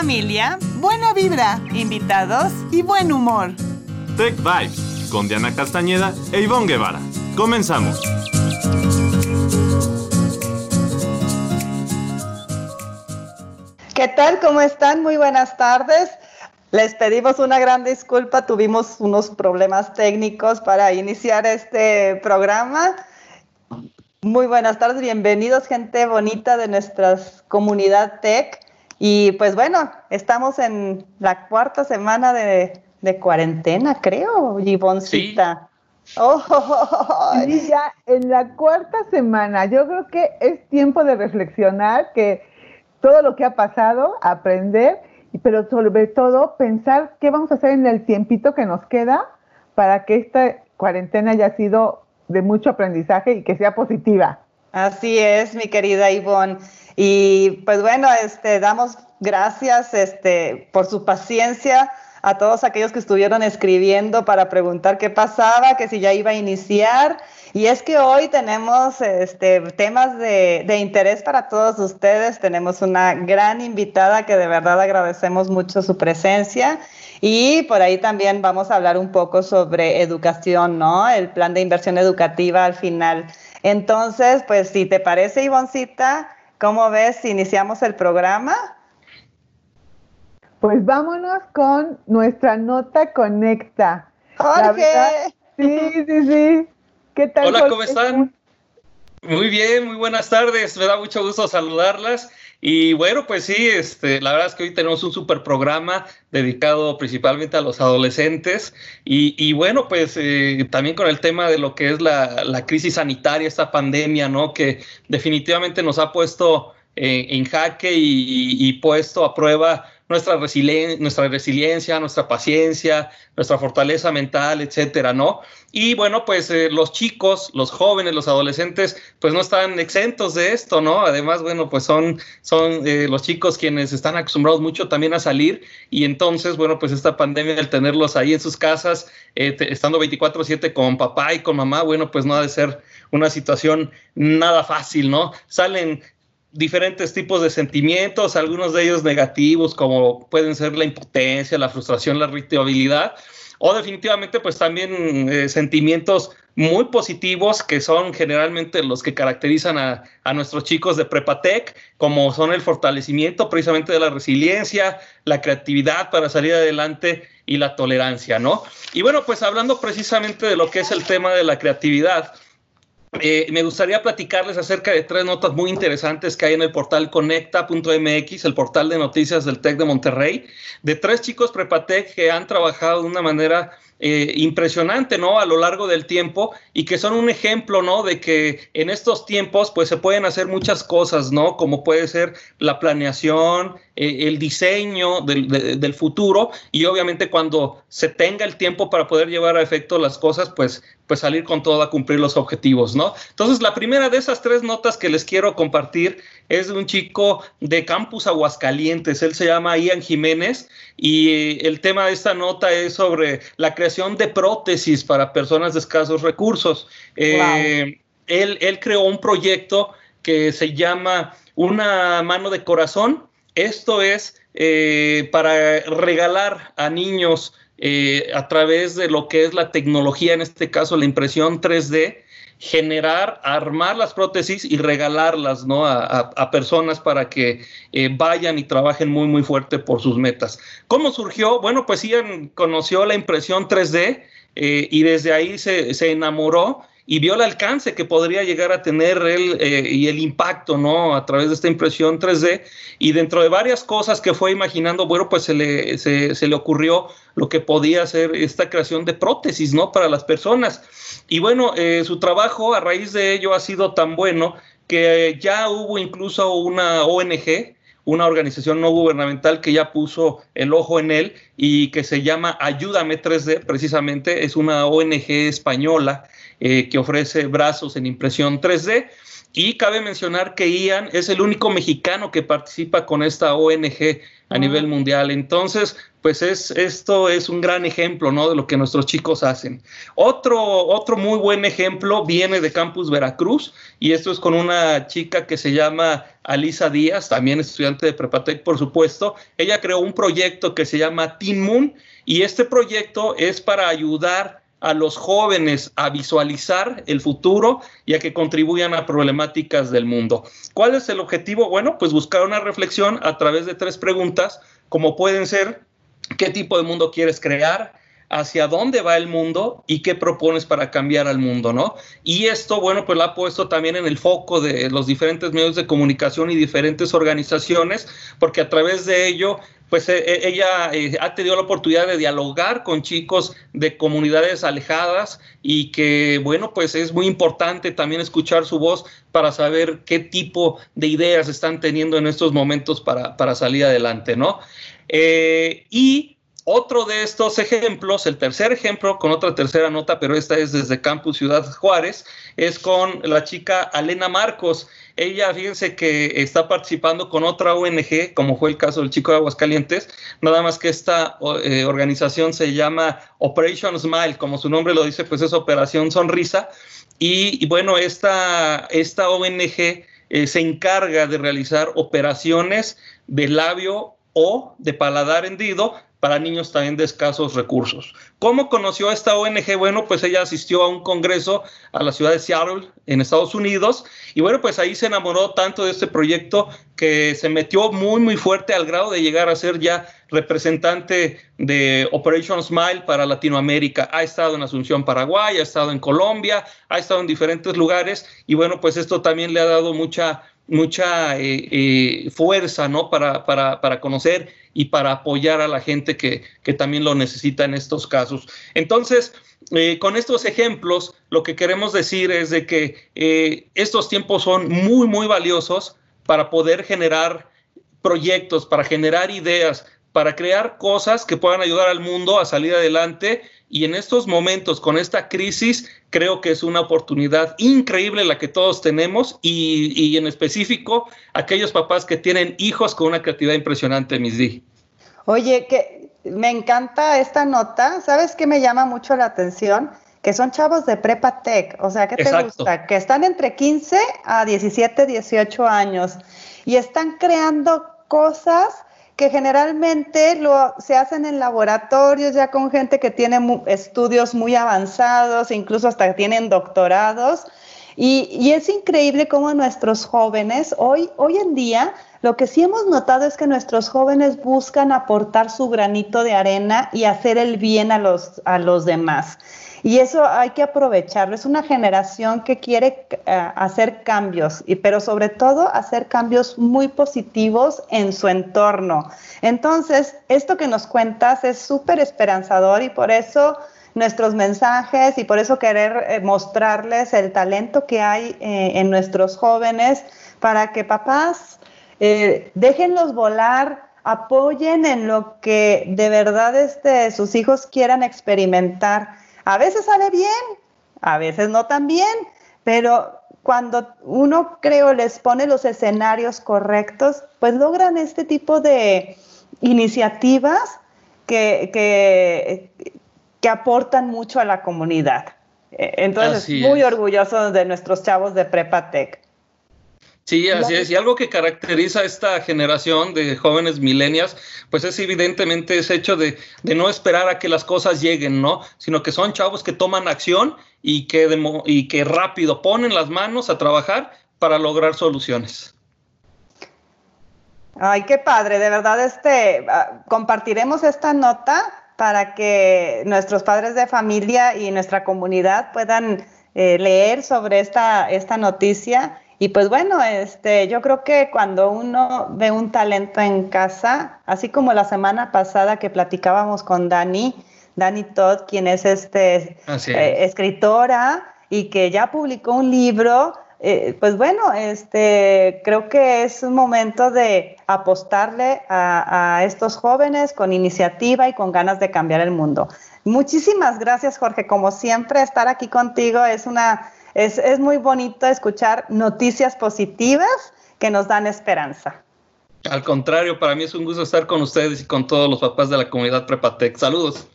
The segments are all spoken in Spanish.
familia, buena vibra, invitados y buen humor. Tech Vibes con Diana Castañeda e Ivonne Guevara. Comenzamos. ¿Qué tal? ¿Cómo están? Muy buenas tardes. Les pedimos una gran disculpa, tuvimos unos problemas técnicos para iniciar este programa. Muy buenas tardes, bienvenidos gente bonita de nuestra comunidad tech. Y pues bueno, estamos en la cuarta semana de, cuarentena, creo, Giboncita. Sí. Oh, ya en la cuarta semana, yo creo que es tiempo de reflexionar que todo lo que ha pasado, aprender, pero sobre todo pensar qué vamos a hacer en el tiempito que nos queda para que esta cuarentena haya sido de mucho aprendizaje y que sea positiva. Así es, mi querida Ivonne. Y pues bueno, este, damos gracias este, por su paciencia a todos aquellos que estuvieron escribiendo para preguntar qué pasaba, que si ya iba a iniciar. Y es que hoy tenemos este, temas de, de, interés para todos ustedes. Tenemos una gran invitada que de verdad agradecemos mucho su presencia. Y por ahí también vamos a hablar un poco sobre educación, ¿no? El plan de inversión educativa al final. Entonces, pues si te parece, Ivoncita, ¿cómo ves si iniciamos el programa? Pues vámonos con nuestra nota conecta. Jorge. sí, sí, sí. ¿Qué tal? Hola, ¿cómo están? Muy bien, muy buenas tardes. Me da mucho gusto saludarlas. Y bueno, pues sí, este, la verdad es que hoy tenemos un super programa dedicado principalmente a los adolescentes. Y, bueno, pues eh, también con el tema de lo que es la, crisis sanitaria, esta pandemia, ¿no? Que definitivamente nos ha puesto eh, en jaque y puesto a prueba nuestra, nuestra resiliencia, nuestra paciencia, nuestra fortaleza mental, etcétera, ¿no? Y bueno, pues eh, los chicos, los jóvenes, los adolescentes, pues no están exentos de esto, ¿no? Además, bueno, pues son, son eh, los chicos quienes están acostumbrados mucho también a salir y entonces, bueno, pues esta pandemia, el tenerlos ahí en sus casas, eh, estando 24/7 con papá y con mamá, bueno, pues no ha de ser una situación nada fácil, ¿no? Salen diferentes tipos de sentimientos, algunos de ellos negativos, como pueden ser la impotencia, la frustración, la irritabilidad, o definitivamente pues también eh, sentimientos muy positivos que son generalmente los que caracterizan a, a, nuestros chicos de Prepatec, como son el fortalecimiento precisamente de la resiliencia, la creatividad para salir adelante y la tolerancia, ¿no? Y bueno, pues hablando precisamente de lo que es el tema de la creatividad, eh, me gustaría platicarles acerca de tres notas muy interesantes que hay en el portal conecta.mx, el portal de noticias del TEC de Monterrey, de tres chicos prepatec que han trabajado de una manera eh, impresionante, ¿no? A lo largo del tiempo y que son un ejemplo, ¿no? De que en estos tiempos, pues se pueden hacer muchas cosas, ¿no? Como puede ser la planeación, eh, el diseño del, futuro y obviamente cuando se tenga el tiempo para poder llevar a efecto las cosas, pues, pues salir con todo a cumplir los objetivos, ¿no? Entonces, la primera de esas tres notas que les quiero compartir es de un chico de Campus Aguascalientes, él se llama Ian Jiménez y el tema de esta nota es sobre la creación de prótesis para personas de escasos recursos. Eh, él, él creó un proyecto que se llama Una mano de corazón, esto es eh, para regalar a niños eh, a través de lo que es la tecnología, en este caso la impresión 3D, generar, armar las prótesis y regalarlas ¿no? a, personas para que eh, vayan y trabajen muy, muy fuerte por sus metas. ¿Cómo surgió? Bueno, pues Ian conoció la impresión 3D y desde ahí se, se enamoró y vio el alcance que podría llegar a tener él eh, y el impacto, ¿no? A través de esta impresión 3D. Y dentro de varias cosas que fue imaginando, bueno, pues se le, se, le ocurrió lo que podía ser esta creación de prótesis, ¿no? Para las personas. Y bueno, eh, su trabajo a raíz de ello ha sido tan bueno que ya hubo incluso una ONG, una organización no gubernamental que ya puso el ojo en él y que se llama Ayúdame 3D, precisamente, es una ONG española eh, que ofrece brazos en impresión 3D. Y cabe mencionar que Ian es el único mexicano que participa con esta ONG a nivel mundial. Entonces, pues es, esto es un gran ejemplo, ¿no? De lo que nuestros chicos hacen. Otro, otro muy buen ejemplo viene de Campus Veracruz y esto es con una chica que se llama Alisa Díaz, también estudiante de Prepatec, por supuesto. Ella creó un proyecto que se llama Teen Moon y este proyecto es para ayudar a los jóvenes a visualizar el futuro y a que contribuyan a problemáticas del mundo. ¿Cuál es el objetivo? Bueno, pues buscar una reflexión a través de tres preguntas, como pueden ser, ¿qué tipo de mundo quieres crear? Hacia dónde va el mundo y qué propones para cambiar al mundo, ¿no? Y esto, bueno, pues lo ha puesto también en el foco de los diferentes medios de comunicación y diferentes organizaciones, porque a través de ello pues eh, eh, ella eh, ha tenido la oportunidad de dialogar con chicos de comunidades alejadas y que, bueno, pues es muy importante también escuchar su voz para saber qué tipo de ideas están teniendo en estos momentos para, para salir adelante, ¿no? y otro de estos ejemplos, el tercer ejemplo, con otra tercera nota, pero esta es desde Campus Ciudad Juárez, es con la chica Alena Marcos. Ella, fíjense que está participando con otra ONG, como fue el caso del chico de Aguascalientes, nada más que esta eh, organización se llama Operation Smile, como su nombre lo dice, pues es Operación Sonrisa. Y, bueno, esta, esta ONG eh, se encarga de realizar operaciones de labio o de paladar hendido para niños también de escasos recursos. ¿Cómo conoció a esta ONG? Bueno, pues ella asistió a un congreso a la ciudad de Seattle, en Estados Unidos, y bueno, pues ahí se enamoró tanto de este proyecto que se metió muy, muy fuerte al grado de llegar a ser ya representante de Operation Smile para Latinoamérica. Ha estado en Asunción, Paraguay, ha estado en Colombia, ha estado en diferentes lugares, y bueno, pues esto también le ha dado mucha mucha eh, eh, fuerza, ¿no? Para, para, para, conocer y para apoyar a la gente que, que también lo necesita en estos casos. Entonces, eh, con estos ejemplos, lo que queremos decir es de que estos tiempos son muy, muy valiosos para poder generar proyectos, para generar ideas, para crear cosas que puedan ayudar al mundo a salir adelante y en estos momentos, con esta crisis, creo que es una oportunidad increíble la que todos tenemos y, en específico aquellos papás que tienen hijos con una creatividad impresionante, mis di. Oye, que me encanta esta nota. ¿Sabes qué me llama mucho la atención? Que son chavos de prepa tech. O sea, ¿qué te gusta? Que están entre 15 a 17, 18 años y están creando cosas que generalmente lo, se hacen en laboratorios ya con gente que tiene estudios muy avanzados, incluso hasta tienen doctorados. Y, es increíble cómo nuestros jóvenes, hoy, hoy en día, lo que sí hemos notado es que nuestros jóvenes buscan aportar su granito de arena y hacer el bien a los, a los demás. Y eso hay que aprovecharlo. Es una generación que quiere eh, hacer cambios, y, pero sobre todo hacer cambios muy positivos en su entorno. Entonces, esto que nos cuentas es súper esperanzador y por eso nuestros mensajes y por eso querer eh, mostrarles el talento que hay eh, en nuestros jóvenes para que papás déjenlos volar, apoyen en lo que de verdad este, sus hijos quieran experimentar a veces sale bien, a veces no tan bien, pero cuando uno, creo, les pone los escenarios correctos, pues logran este tipo de iniciativas que, que, aportan mucho a la comunidad. E, entonces, muy orgulloso de nuestros chavos de Prepatec. Sí, así es. Y algo que caracteriza a esta generación de jóvenes milenias, pues es evidentemente ese hecho de, no esperar a que las cosas lleguen, ¿no? Sino que son chavos que toman acción y que, y que rápido ponen las manos a trabajar para lograr soluciones. Ay, qué padre, de verdad, este, ah, compartiremos esta nota para que nuestros padres de familia y nuestra comunidad puedan eh, leer sobre esta, esta noticia y pues bueno, este, yo creo que cuando uno ve un talento en casa, así como la semana pasada que platicábamos con Dani, Dani Todd, quien es este eh, escritora y que ya publicó un libro, eh, pues bueno, este, creo que es un momento de apostarle a, estos jóvenes con iniciativa y con ganas de cambiar el mundo. Muchísimas gracias, Jorge. Como siempre, estar aquí contigo es una, es, es muy bonito escuchar noticias positivas que nos dan esperanza. Al contrario, para mí es un gusto estar con ustedes y con todos los papás de la comunidad Prepatec. Saludos.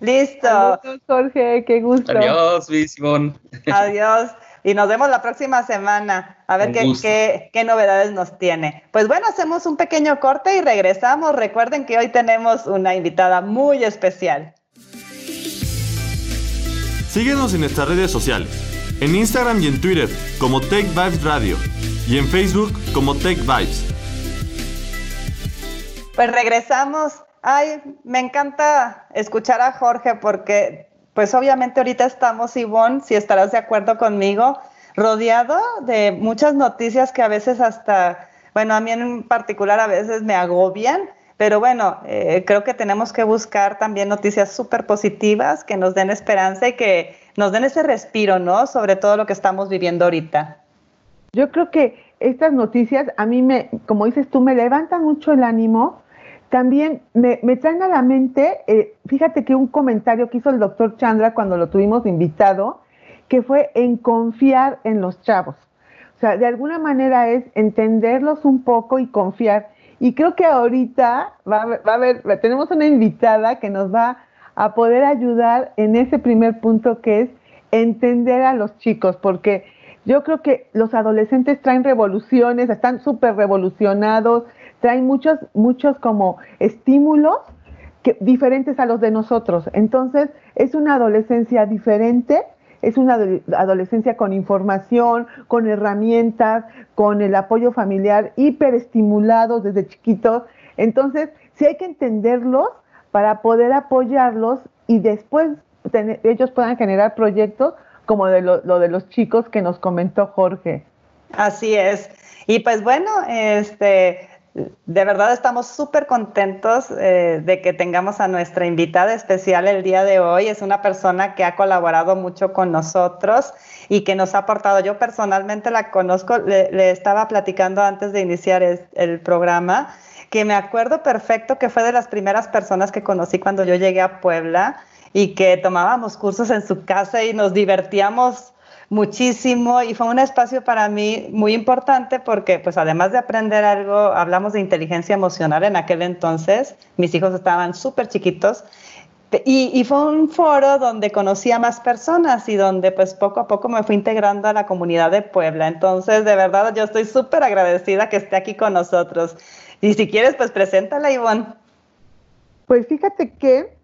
Listo. Saludos, Jorge, qué gusto. Adiós, Simón. Adiós. Y nos vemos la próxima semana a ver qué, qué, novedades nos tiene. Pues bueno, hacemos un pequeño corte y regresamos. Recuerden que hoy tenemos una invitada muy especial. Síguenos en nuestras redes sociales, en Instagram y en Twitter como Tech Vibes Radio y en Facebook como Tech Vibes. Pues regresamos. Ay, me encanta escuchar a Jorge porque pues obviamente ahorita estamos, Ivonne, si estarás de acuerdo conmigo, rodeado de muchas noticias que a veces hasta, bueno, a mí en particular a veces me agobian, pero bueno, eh, creo que tenemos que buscar también noticias súper positivas que nos den esperanza y que nos den ese respiro, ¿no? Sobre todo lo que estamos viviendo ahorita. Yo creo que estas noticias a mí me, como dices tú, me levantan mucho el ánimo también me, traen a la mente, eh, fíjate que un comentario que hizo el doctor Chandra cuando lo tuvimos invitado, que fue en confiar en los chavos. O sea, de alguna manera es entenderlos un poco y confiar. Y creo que ahorita va a, va a haber, tenemos una invitada que nos va a poder ayudar en ese primer punto que es entender a los chicos, porque yo creo que los adolescentes traen revoluciones, están súper revolucionados, traen muchos, muchos como estímulos que, diferentes a los de nosotros. Entonces, es una adolescencia diferente, es una adolescencia con información, con herramientas, con el apoyo familiar, hiperestimulados desde chiquitos. Entonces, sí hay que entenderlos para poder apoyarlos y después ellos puedan generar proyectos como de lo de los chicos que nos comentó Jorge. Así es. Y pues bueno, este, de verdad estamos súper contentos eh, de que tengamos a nuestra invitada especial el día de hoy. Es una persona que ha colaborado mucho con nosotros y que nos ha aportado. Yo personalmente la conozco, le, estaba platicando antes de iniciar el programa, que me acuerdo perfecto que fue de las primeras personas que conocí cuando yo llegué a Puebla y que tomábamos cursos en su casa y nos divertíamos muchísimo y fue un espacio para mí muy importante porque pues además de aprender algo, hablamos de inteligencia emocional en aquel entonces, mis hijos estaban súper chiquitos y, y, fue un foro donde conocí a más personas y donde pues poco a poco me fui integrando a la comunidad de Puebla. Entonces, de verdad, yo estoy súper agradecida que esté aquí con nosotros. Y si quieres, pues preséntala, Ivonne. Pues fíjate que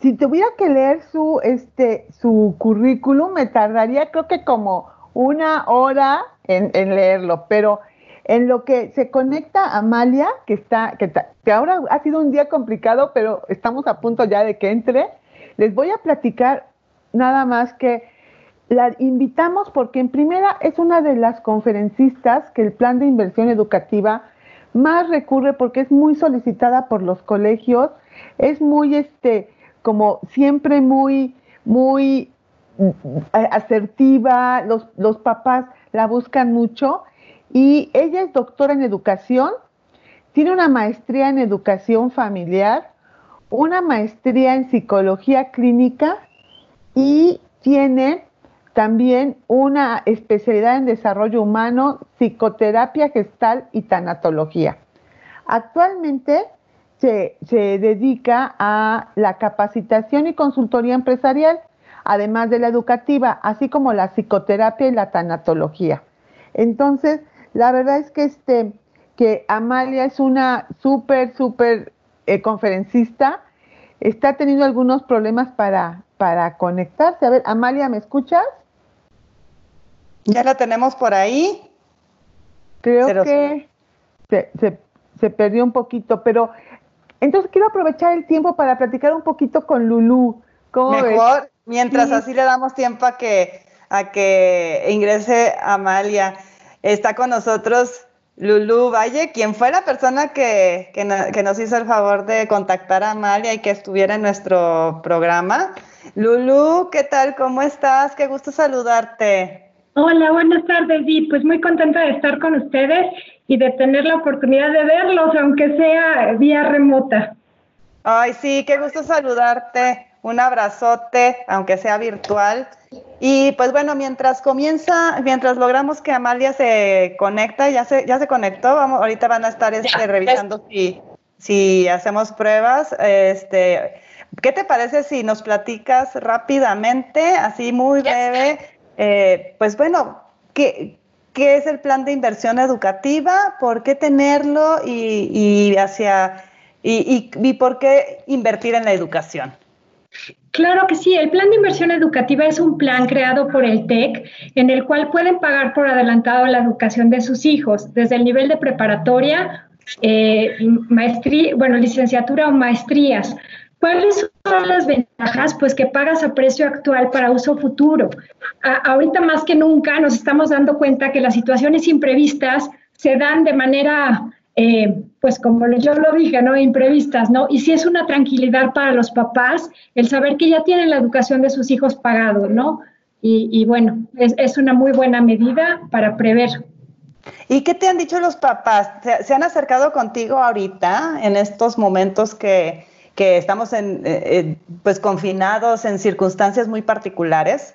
si tuviera que leer su, este, su currículum, me tardaría creo que como una hora en, leerlo, pero en lo que se conecta Amalia, que está, que, que, ahora ha sido un día complicado, pero estamos a punto ya de que entre, les voy a platicar nada más que la invitamos porque en primera es una de las conferencistas que el plan de inversión educativa más recurre porque es muy solicitada por los colegios, es muy este como siempre muy, muy mm, asertiva, los, los papás la buscan mucho y ella es doctora en educación, tiene una maestría en educación familiar, una maestría en psicología clínica y tiene también una especialidad en desarrollo humano, psicoterapia gestal y tanatología. Actualmente se, dedica a la capacitación y consultoría empresarial, además de la educativa, así como la psicoterapia y la tanatología. Entonces, la verdad es que este que Amalia es una súper, súper eh, conferencista, está teniendo algunos problemas para, para conectarse. A ver, Amalia, ¿me escuchas? Ya la tenemos por ahí. Creo que se, se, se, perdió un poquito, pero entonces quiero aprovechar el tiempo para platicar un poquito con Lulú. Mejor, mientras así le damos tiempo a que, a que ingrese Amalia. Está con nosotros Lulú Valle, quien fue la persona que, que, nos hizo el favor de contactar a Amalia y que estuviera en nuestro programa. Lulú, ¿qué tal? ¿Cómo estás? Qué gusto saludarte. Hola, buenas tardes, y pues muy contenta de estar con ustedes y de tener la oportunidad de verlos, aunque sea vía remota. Ay, sí, qué gusto saludarte. Un abrazote, aunque sea virtual. Y pues bueno, mientras comienza, mientras logramos que Amalia se conecta, ya se, ya se conectó, vamos, ahorita van a estar este, revisando si, si hacemos pruebas. Este, ¿Qué te parece si nos platicas rápidamente, así muy breve? Eh, pues bueno, ¿qué, ¿qué, es el plan de inversión educativa? ¿Por qué tenerlo? Y, hacia y por qué invertir en la educación. Claro que sí, el plan de inversión educativa es un plan creado por el TEC en el cual pueden pagar por adelantado la educación de sus hijos desde el nivel de preparatoria, eh, maestría, bueno, licenciatura o maestrías. ¿Cuáles son las ventajas? Pues que pagas a precio actual para uso futuro. ahorita más que nunca nos estamos dando cuenta que las situaciones imprevistas se dan de manera eh, pues como yo lo dije, ¿no? Imprevistas, ¿no? Y sí es una tranquilidad para los papás el saber que ya tienen la educación de sus hijos pagado, ¿no? Y, bueno, es, una muy buena medida para prever. ¿Y qué te han dicho los papás? ¿Se, han acercado contigo ahorita en estos momentos que, estamos en, eh, eh, pues confinados en circunstancias muy particulares?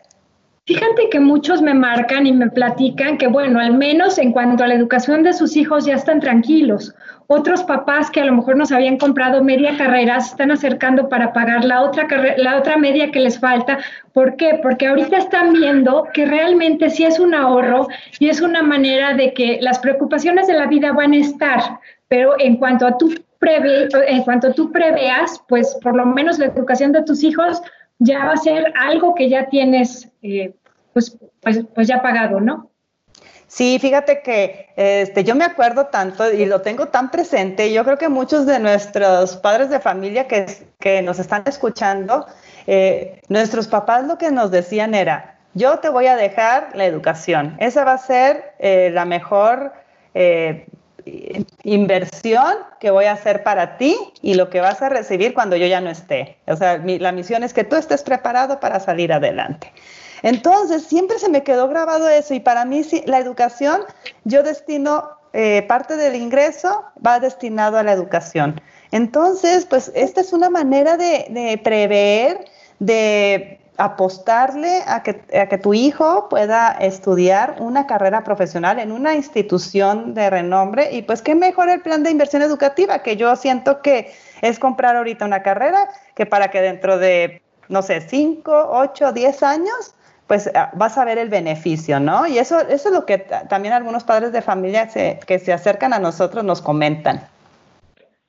Fíjate que muchos me marcan y me platican que, bueno, al menos en cuanto a la educación de sus hijos ya están tranquilos. Otros papás que a lo mejor nos habían comprado media carrera se están acercando para pagar la otra, la otra media que les falta. ¿Por qué? Porque ahorita están viendo que realmente sí es un ahorro y es una manera de que las preocupaciones de la vida van a estar, pero en cuanto a tu preve, en cuanto tú preveas, pues por lo menos la educación de tus hijos ya va a ser algo que ya tienes, eh, pues, pues, pues, ya pagado, ¿no? Sí, fíjate que este, yo me acuerdo tanto y lo tengo tan presente. Yo creo que muchos de nuestros padres de familia que, nos están escuchando, eh, nuestros papás lo que nos decían era, yo te voy a dejar la educación. Esa va a ser eh, la mejor inversión que voy a hacer para ti y lo que vas a recibir cuando yo ya no esté. O sea, la misión es que tú estés preparado para salir adelante. Entonces, siempre se me quedó grabado eso y para mí la educación, yo destino eh, parte del ingreso, va destinado a la educación. Entonces, pues esta es una manera de prever, de apostarle a que, a que tu hijo pueda estudiar una carrera profesional en una institución de renombre y pues qué mejor el plan de inversión educativa que yo siento que es comprar ahorita una carrera que para que dentro de, no sé, 5, 8, 10 años pues ah, vas a ver el beneficio, ¿no? Y eso, eso es lo que también algunos padres de familia que se acercan a nosotros nos comentan.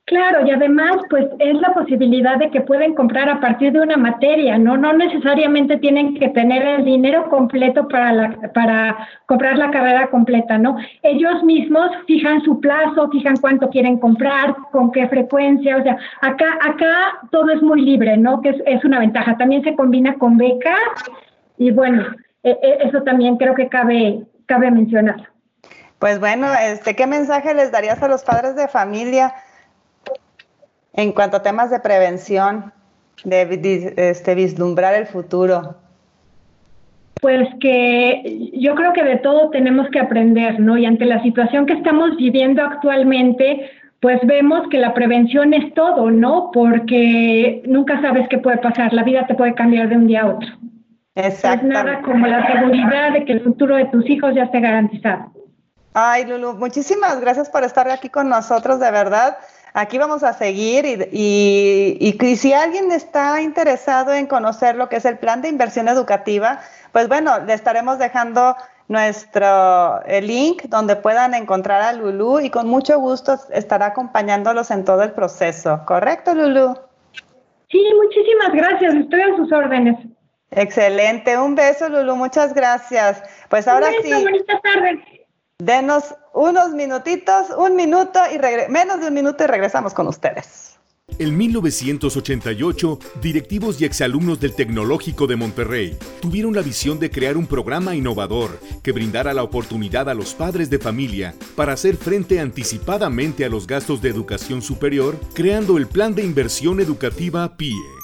Claro, y además, pues es la posibilidad de que pueden comprar a partir de una materia, ¿no? No necesariamente tienen que tener el dinero completo para, la, para comprar la carrera completa, ¿no? Ellos mismos fijan su plazo, fijan cuánto quieren comprar, con qué frecuencia, o sea, acá, acá todo es muy libre, ¿no? Que es, es una ventaja. También se combina con becas y bueno, e, e, eso también creo que cabe, cabe mencionar. Pues bueno, este, ¿qué mensaje les darías a los padres de familia? En cuanto a temas de prevención, de este, vislumbrar el futuro. Pues que yo creo que de todo tenemos que aprender, ¿no? Y ante la situación que estamos viviendo actualmente, pues vemos que la prevención es todo, ¿no? Porque nunca sabes qué puede pasar, la vida te puede cambiar de un día a otro. Exacto. Es nada como la seguridad de que el futuro de tus hijos ya esté garantizado. Ay, Lulu, muchísimas gracias por estar aquí con nosotros, de verdad aquí vamos a seguir y, y, si alguien está interesado en conocer lo que es el plan de inversión educativa, pues bueno, le estaremos dejando nuestro el link donde puedan encontrar a Lulu y con mucho gusto estará acompañándolos en todo el proceso. ¿Correcto, Lulu? Sí, muchísimas gracias. Estoy a sus órdenes. Excelente. Un beso, Lulu. Muchas gracias. Pues ahora Un beso, sí. Bonita tarde. Denos unos minutitos, un minuto y menos de un minuto y regresamos con ustedes. En 1988, directivos y exalumnos del Tecnológico de Monterrey tuvieron la visión de crear un programa innovador que brindara la oportunidad a los padres de familia para hacer frente anticipadamente a los gastos de educación superior, creando el Plan de Inversión Educativa PIE.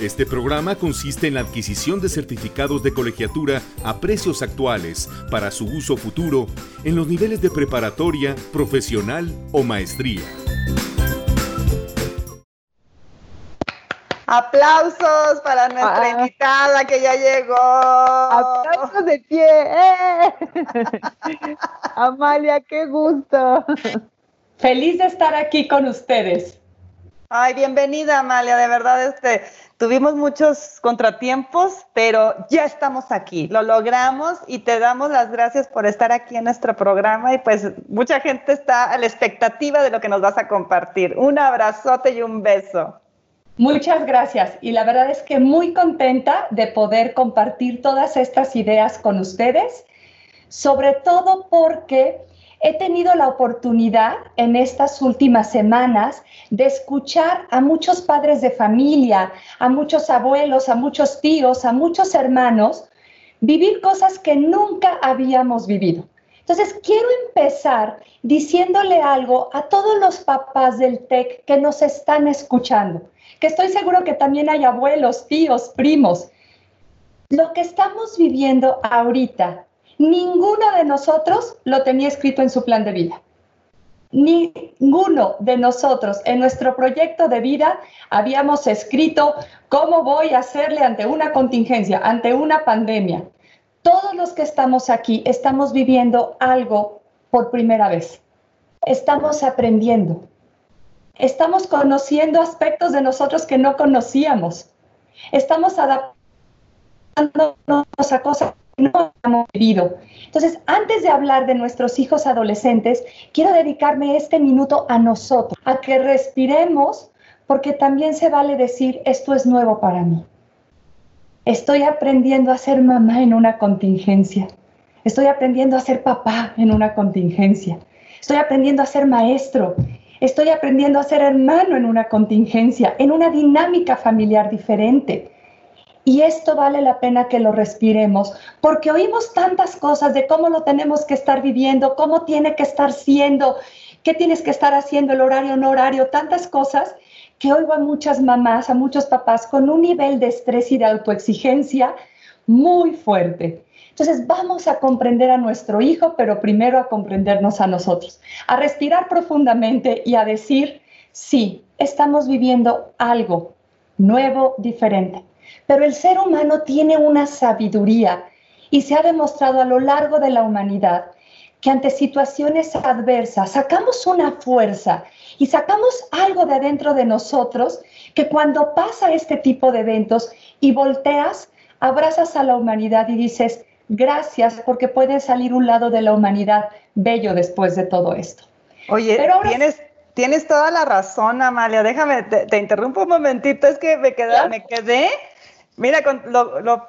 Este programa consiste en la adquisición de certificados de colegiatura a precios actuales para su uso futuro en los niveles de preparatoria, profesional o maestría. Aplausos para nuestra ah. invitada que ya llegó. Aplausos de pie. ¡Eh! Amalia, qué gusto. Feliz de estar aquí con ustedes. Ay, bienvenida Amalia, de verdad este tuvimos muchos contratiempos, pero ya estamos aquí, lo logramos y te damos las gracias por estar aquí en nuestro programa y pues mucha gente está a la expectativa de lo que nos vas a compartir. Un abrazote y un beso. Muchas gracias y la verdad es que muy contenta de poder compartir todas estas ideas con ustedes, sobre todo porque he tenido la oportunidad en estas últimas semanas de escuchar a muchos padres de familia, a muchos abuelos, a muchos tíos, a muchos hermanos, vivir cosas que nunca habíamos vivido. Entonces, quiero empezar diciéndole algo a todos los papás del TEC que nos están escuchando que estoy seguro que también hay abuelos, tíos, primos. Lo que estamos viviendo ahorita, ninguno de nosotros lo tenía escrito en su plan de vida. Ninguno de nosotros en nuestro proyecto de vida habíamos escrito cómo voy a hacerle ante una contingencia, ante una pandemia. Todos los que estamos aquí estamos viviendo algo por primera vez. Estamos aprendiendo estamos conociendo aspectos de nosotros que no conocíamos. Estamos adaptándonos a cosas no hemos vivido. Entonces, antes de hablar de nuestros hijos adolescentes, quiero dedicarme este minuto a nosotros, a que respiremos, porque también se vale decir, esto es nuevo para mí. Estoy aprendiendo a ser mamá en una contingencia. Estoy aprendiendo a ser papá en una contingencia. Estoy aprendiendo a ser maestro Estoy aprendiendo a ser hermano en una contingencia, en una dinámica familiar diferente. Y esto vale la pena que lo respiremos, porque oímos tantas cosas de cómo lo tenemos que estar viviendo, cómo tiene que estar siendo, qué tienes que estar haciendo, el horario, no horario, tantas cosas que oigo a muchas mamás, a muchos papás con un nivel de estrés y de autoexigencia muy fuerte. Entonces vamos a comprender a nuestro hijo, pero primero a comprendernos a nosotros, a respirar profundamente y a decir, sí, estamos viviendo algo nuevo, diferente. Pero el ser humano tiene una sabiduría y se ha demostrado a lo largo de la humanidad que ante situaciones adversas sacamos una fuerza y sacamos algo de adentro de nosotros que cuando pasa este tipo de eventos y volteas, abrazas a la humanidad y dices, gracias porque puede salir un lado de la humanidad bello después de todo esto. Oye, tienes, tienes toda la razón, Amalia. Déjame, te, interrumpo un momentito, es que me quedé. Mira, con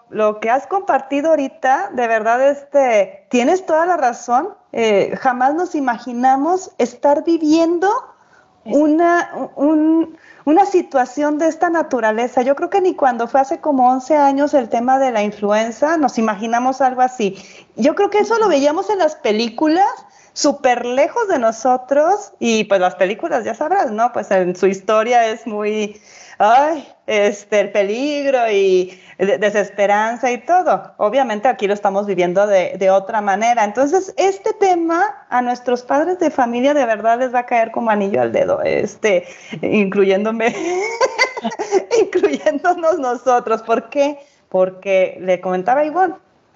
lo, que has compartido ahorita, de verdad, este, tienes toda la razón. Eh, jamás nos imaginamos estar viviendo una, un, una situación de esta naturaleza. Yo creo que ni cuando fue hace como 11 años el tema de la influenza nos imaginamos algo así. Yo creo que eso lo veíamos en las películas súper lejos de nosotros y pues las películas ya sabrás, ¿no? Pues en su historia es muy, ay, este, el peligro y desesperanza y todo. Obviamente aquí lo estamos viviendo de, de, otra manera. Entonces, este tema a nuestros padres de familia de verdad les va a caer como anillo al dedo, este, incluyéndome, incluyéndonos nosotros. ¿Por qué? Porque le comentaba a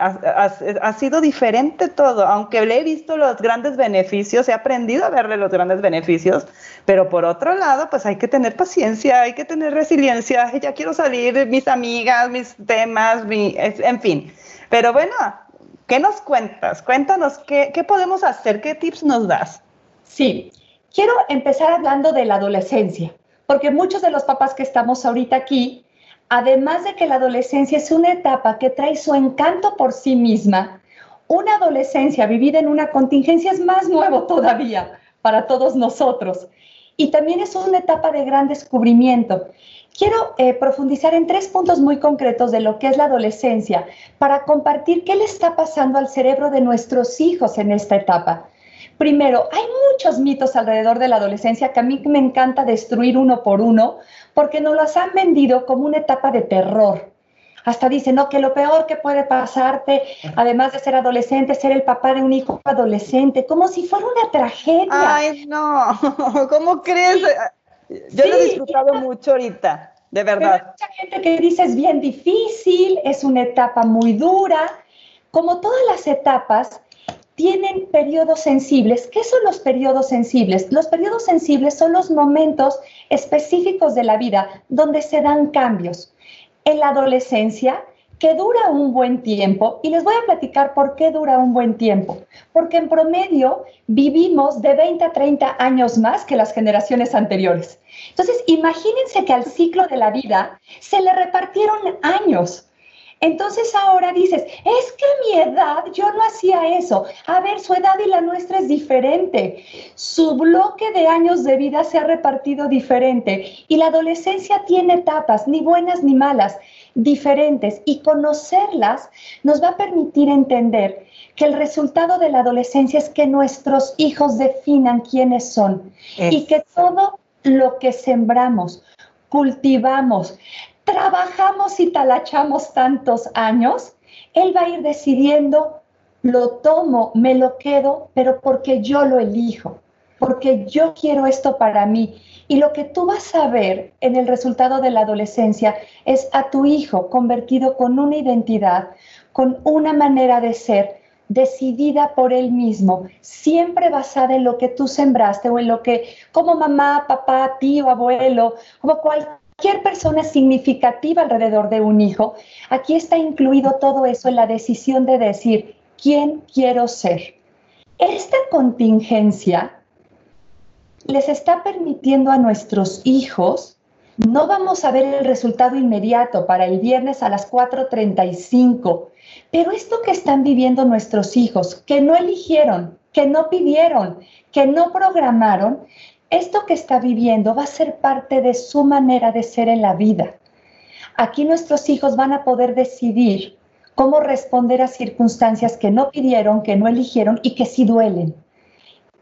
Ha, sido diferente todo, aunque le he visto los grandes beneficios, he aprendido a verle los grandes beneficios, pero por otro lado, pues hay que tener paciencia, hay que tener resiliencia, ya quiero salir, mis amigas, mis temas, en fin. Pero bueno, ¿qué nos cuentas? Cuéntanos, ¿qué, ¿qué podemos hacer? ¿Qué tips nos das? Sí, quiero empezar hablando de la adolescencia, porque muchos de los papás que estamos ahorita aquí además de que la adolescencia es una etapa que trae su encanto por sí misma, una adolescencia vivida en una contingencia es más nuevo todavía para todos nosotros. Y también es una etapa de gran descubrimiento. Quiero eh, profundizar en tres puntos muy concretos de lo que es la adolescencia para compartir qué le está pasando al cerebro de nuestros hijos en esta etapa. Primero, hay muchos mitos alrededor de la adolescencia que a mí me encanta destruir uno por uno porque nos los han vendido como una etapa de terror. Hasta dicen, no, que lo peor que puede pasarte, además de ser adolescente, ser el papá de un hijo adolescente, como si fuera una tragedia. Ay, no, ¿cómo crees? Yo lo he disfrutado mucho ahorita, de verdad. hay mucha gente que dice es bien difícil, es una etapa muy dura. Como todas las etapas, tienen periodos sensibles. ¿Qué son los periodos sensibles? Los periodos sensibles son los momentos específicos de la vida donde se dan cambios. En la adolescencia, que dura un buen tiempo, y les voy a platicar por qué dura un buen tiempo. Porque en promedio vivimos de 20 a 30 años más que las generaciones anteriores. Entonces, imagínense que al ciclo de la vida se le repartieron años. Entonces ahora dices, es que mi edad, yo no hacía eso. A ver, su edad y la nuestra es diferente. Su bloque de años de vida se ha repartido diferente. Y la adolescencia tiene etapas, ni buenas ni malas, diferentes. Y conocerlas nos va a permitir entender que el resultado de la adolescencia es que nuestros hijos definan quiénes son. Y que todo lo que sembramos, cultivamos, trabajamos y talachamos tantos años, él va a ir decidiendo, lo tomo, me lo quedo, pero porque yo lo elijo, porque yo quiero esto para mí. Y lo que tú vas a ver en el resultado de la adolescencia es a tu hijo convertido con una identidad, con una manera de ser decidida por él mismo, siempre basada en lo que tú sembraste o en lo que como mamá, papá, tío, abuelo, como cualquier cualquier persona significativa alrededor de un hijo, aquí está incluido todo eso en la decisión de decir, ¿quién quiero ser? Esta contingencia les está permitiendo a nuestros hijos, no vamos a ver el resultado inmediato para el viernes a las 4.35, pero esto que están viviendo nuestros hijos, que no eligieron, que no pidieron, que no programaron, esto que está viviendo va a ser parte de su manera de ser en la vida. Aquí nuestros hijos van a poder decidir cómo responder a circunstancias que no pidieron, que no eligieron y que sí duelen.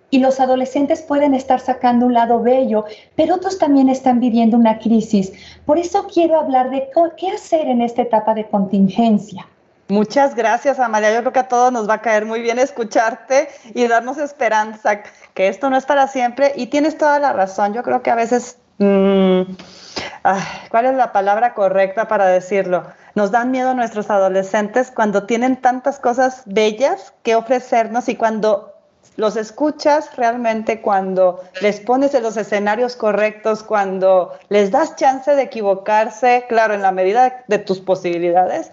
Y los adolescentes pueden estar sacando un lado bello, pero otros también están viviendo una crisis. Por eso quiero hablar de qué hacer en esta etapa de contingencia. Muchas gracias, Amalia. Yo creo que a todos nos va a caer muy bien escucharte y darnos esperanza, que esto no es para siempre. Y tienes toda la razón. Yo creo que a veces, mm, ¿cuál es la palabra correcta para decirlo? Nos dan miedo nuestros adolescentes cuando tienen tantas cosas bellas que ofrecernos y cuando los escuchas realmente, cuando les pones en los escenarios correctos, cuando les das chance de equivocarse, claro, en la medida de tus posibilidades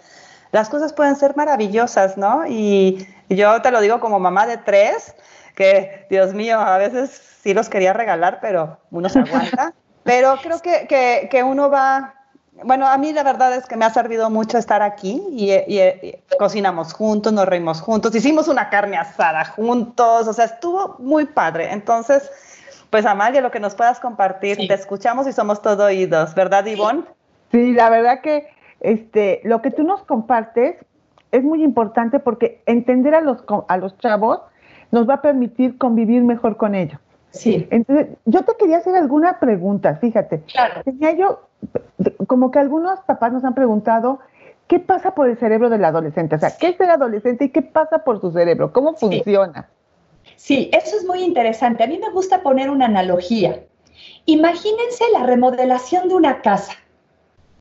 las cosas pueden ser maravillosas, ¿no? Y, yo te lo digo como mamá de tres, que Dios mío, a veces sí los quería regalar, pero uno se aguanta. pero creo que, que, uno va, bueno, a mí la verdad es que me ha servido mucho estar aquí y, y, cocinamos juntos, nos reímos juntos, hicimos una carne asada juntos, o sea, estuvo muy padre. Entonces, pues Amalia, lo que nos puedas compartir, te escuchamos y somos todo oídos, ¿verdad, Ivonne? Sí, la verdad que este, lo que tú nos compartes es muy importante porque entender a los, a los chavos nos va a permitir convivir mejor con ellos. Sí. Entonces, yo te quería hacer alguna pregunta, fíjate. Claro. Tenía yo, como que algunos papás nos han preguntado, ¿qué pasa por el cerebro del adolescente? O sea, ¿qué es el adolescente y qué pasa por su cerebro? ¿Cómo funciona? Sí, eso es muy interesante. A mí me gusta poner una analogía. Imagínense la remodelación de una casa.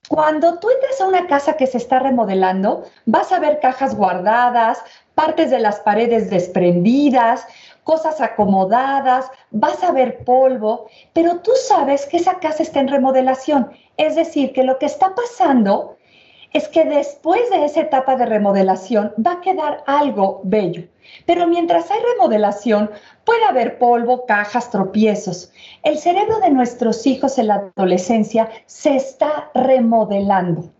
Cuando tú entras a una casa que se está remodelando, vas a ver cajas guardadas, partes de las paredes desprendidas, cosas acomodadas, vas a ver polvo, pero tú sabes que esa casa está en remodelación. Es decir, que lo que está pasando es que después de esa etapa de remodelación va a quedar algo bello. Pero mientras hay remodelación, puede haber polvo, cajas, tropiezos. El cerebro de nuestros hijos en la adolescencia se está remodelando.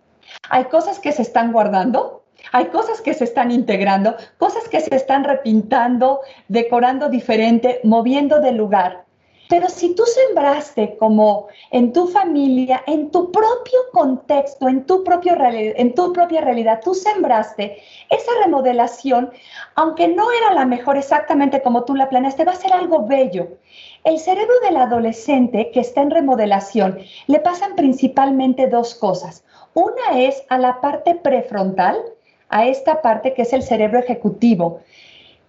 Hay cosas que se están guardando, hay cosas que se están integrando, cosas que se están repintando, decorando diferente, moviendo de lugar. Pero si tú sembraste como en tu familia, en tu propio contexto, en tu, propia realidad, tú sembraste esa remodelación, aunque no era la mejor exactamente como tú la planeaste, va a ser algo bello. El cerebro del adolescente que está en remodelación le pasan principalmente dos cosas. Una es a la parte prefrontal, a esta parte que es el cerebro ejecutivo,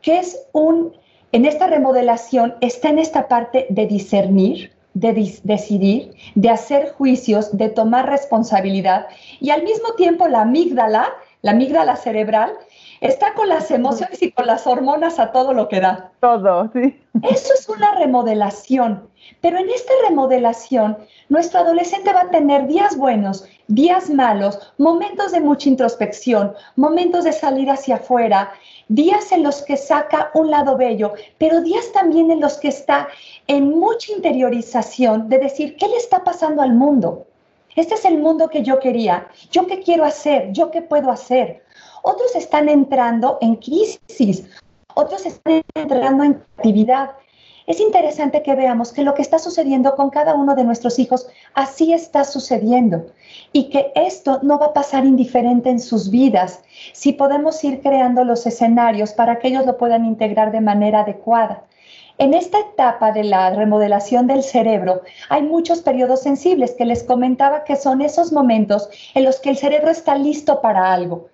que es un en esta remodelación está en esta parte de discernir, de decidir, de hacer juicios, de tomar responsabilidad y al mismo tiempo la amígdala, la amígdala cerebral, está con las emociones y con las hormonas a todo lo que da. Todo, sí. Eso es una remodelación, pero en esta remodelación nuestro adolescente va a tener días buenos, días malos, momentos de mucha introspección, momentos de salir hacia afuera, días en los que saca un lado bello, pero días también en los que está en mucha interiorización de decir, ¿qué le está pasando al mundo? Este es el mundo que yo quería, yo qué quiero hacer, yo qué puedo hacer. Otros están entrando en crisis, otros están entrando en actividad. Es interesante que veamos que lo que está sucediendo con cada uno de nuestros hijos, así está sucediendo y que esto no va a pasar indiferente en sus vidas si podemos ir creando los escenarios para que ellos lo puedan integrar de manera adecuada. En esta etapa de la remodelación del cerebro hay muchos periodos sensibles que les comentaba que son esos momentos en los que el cerebro está listo para algo.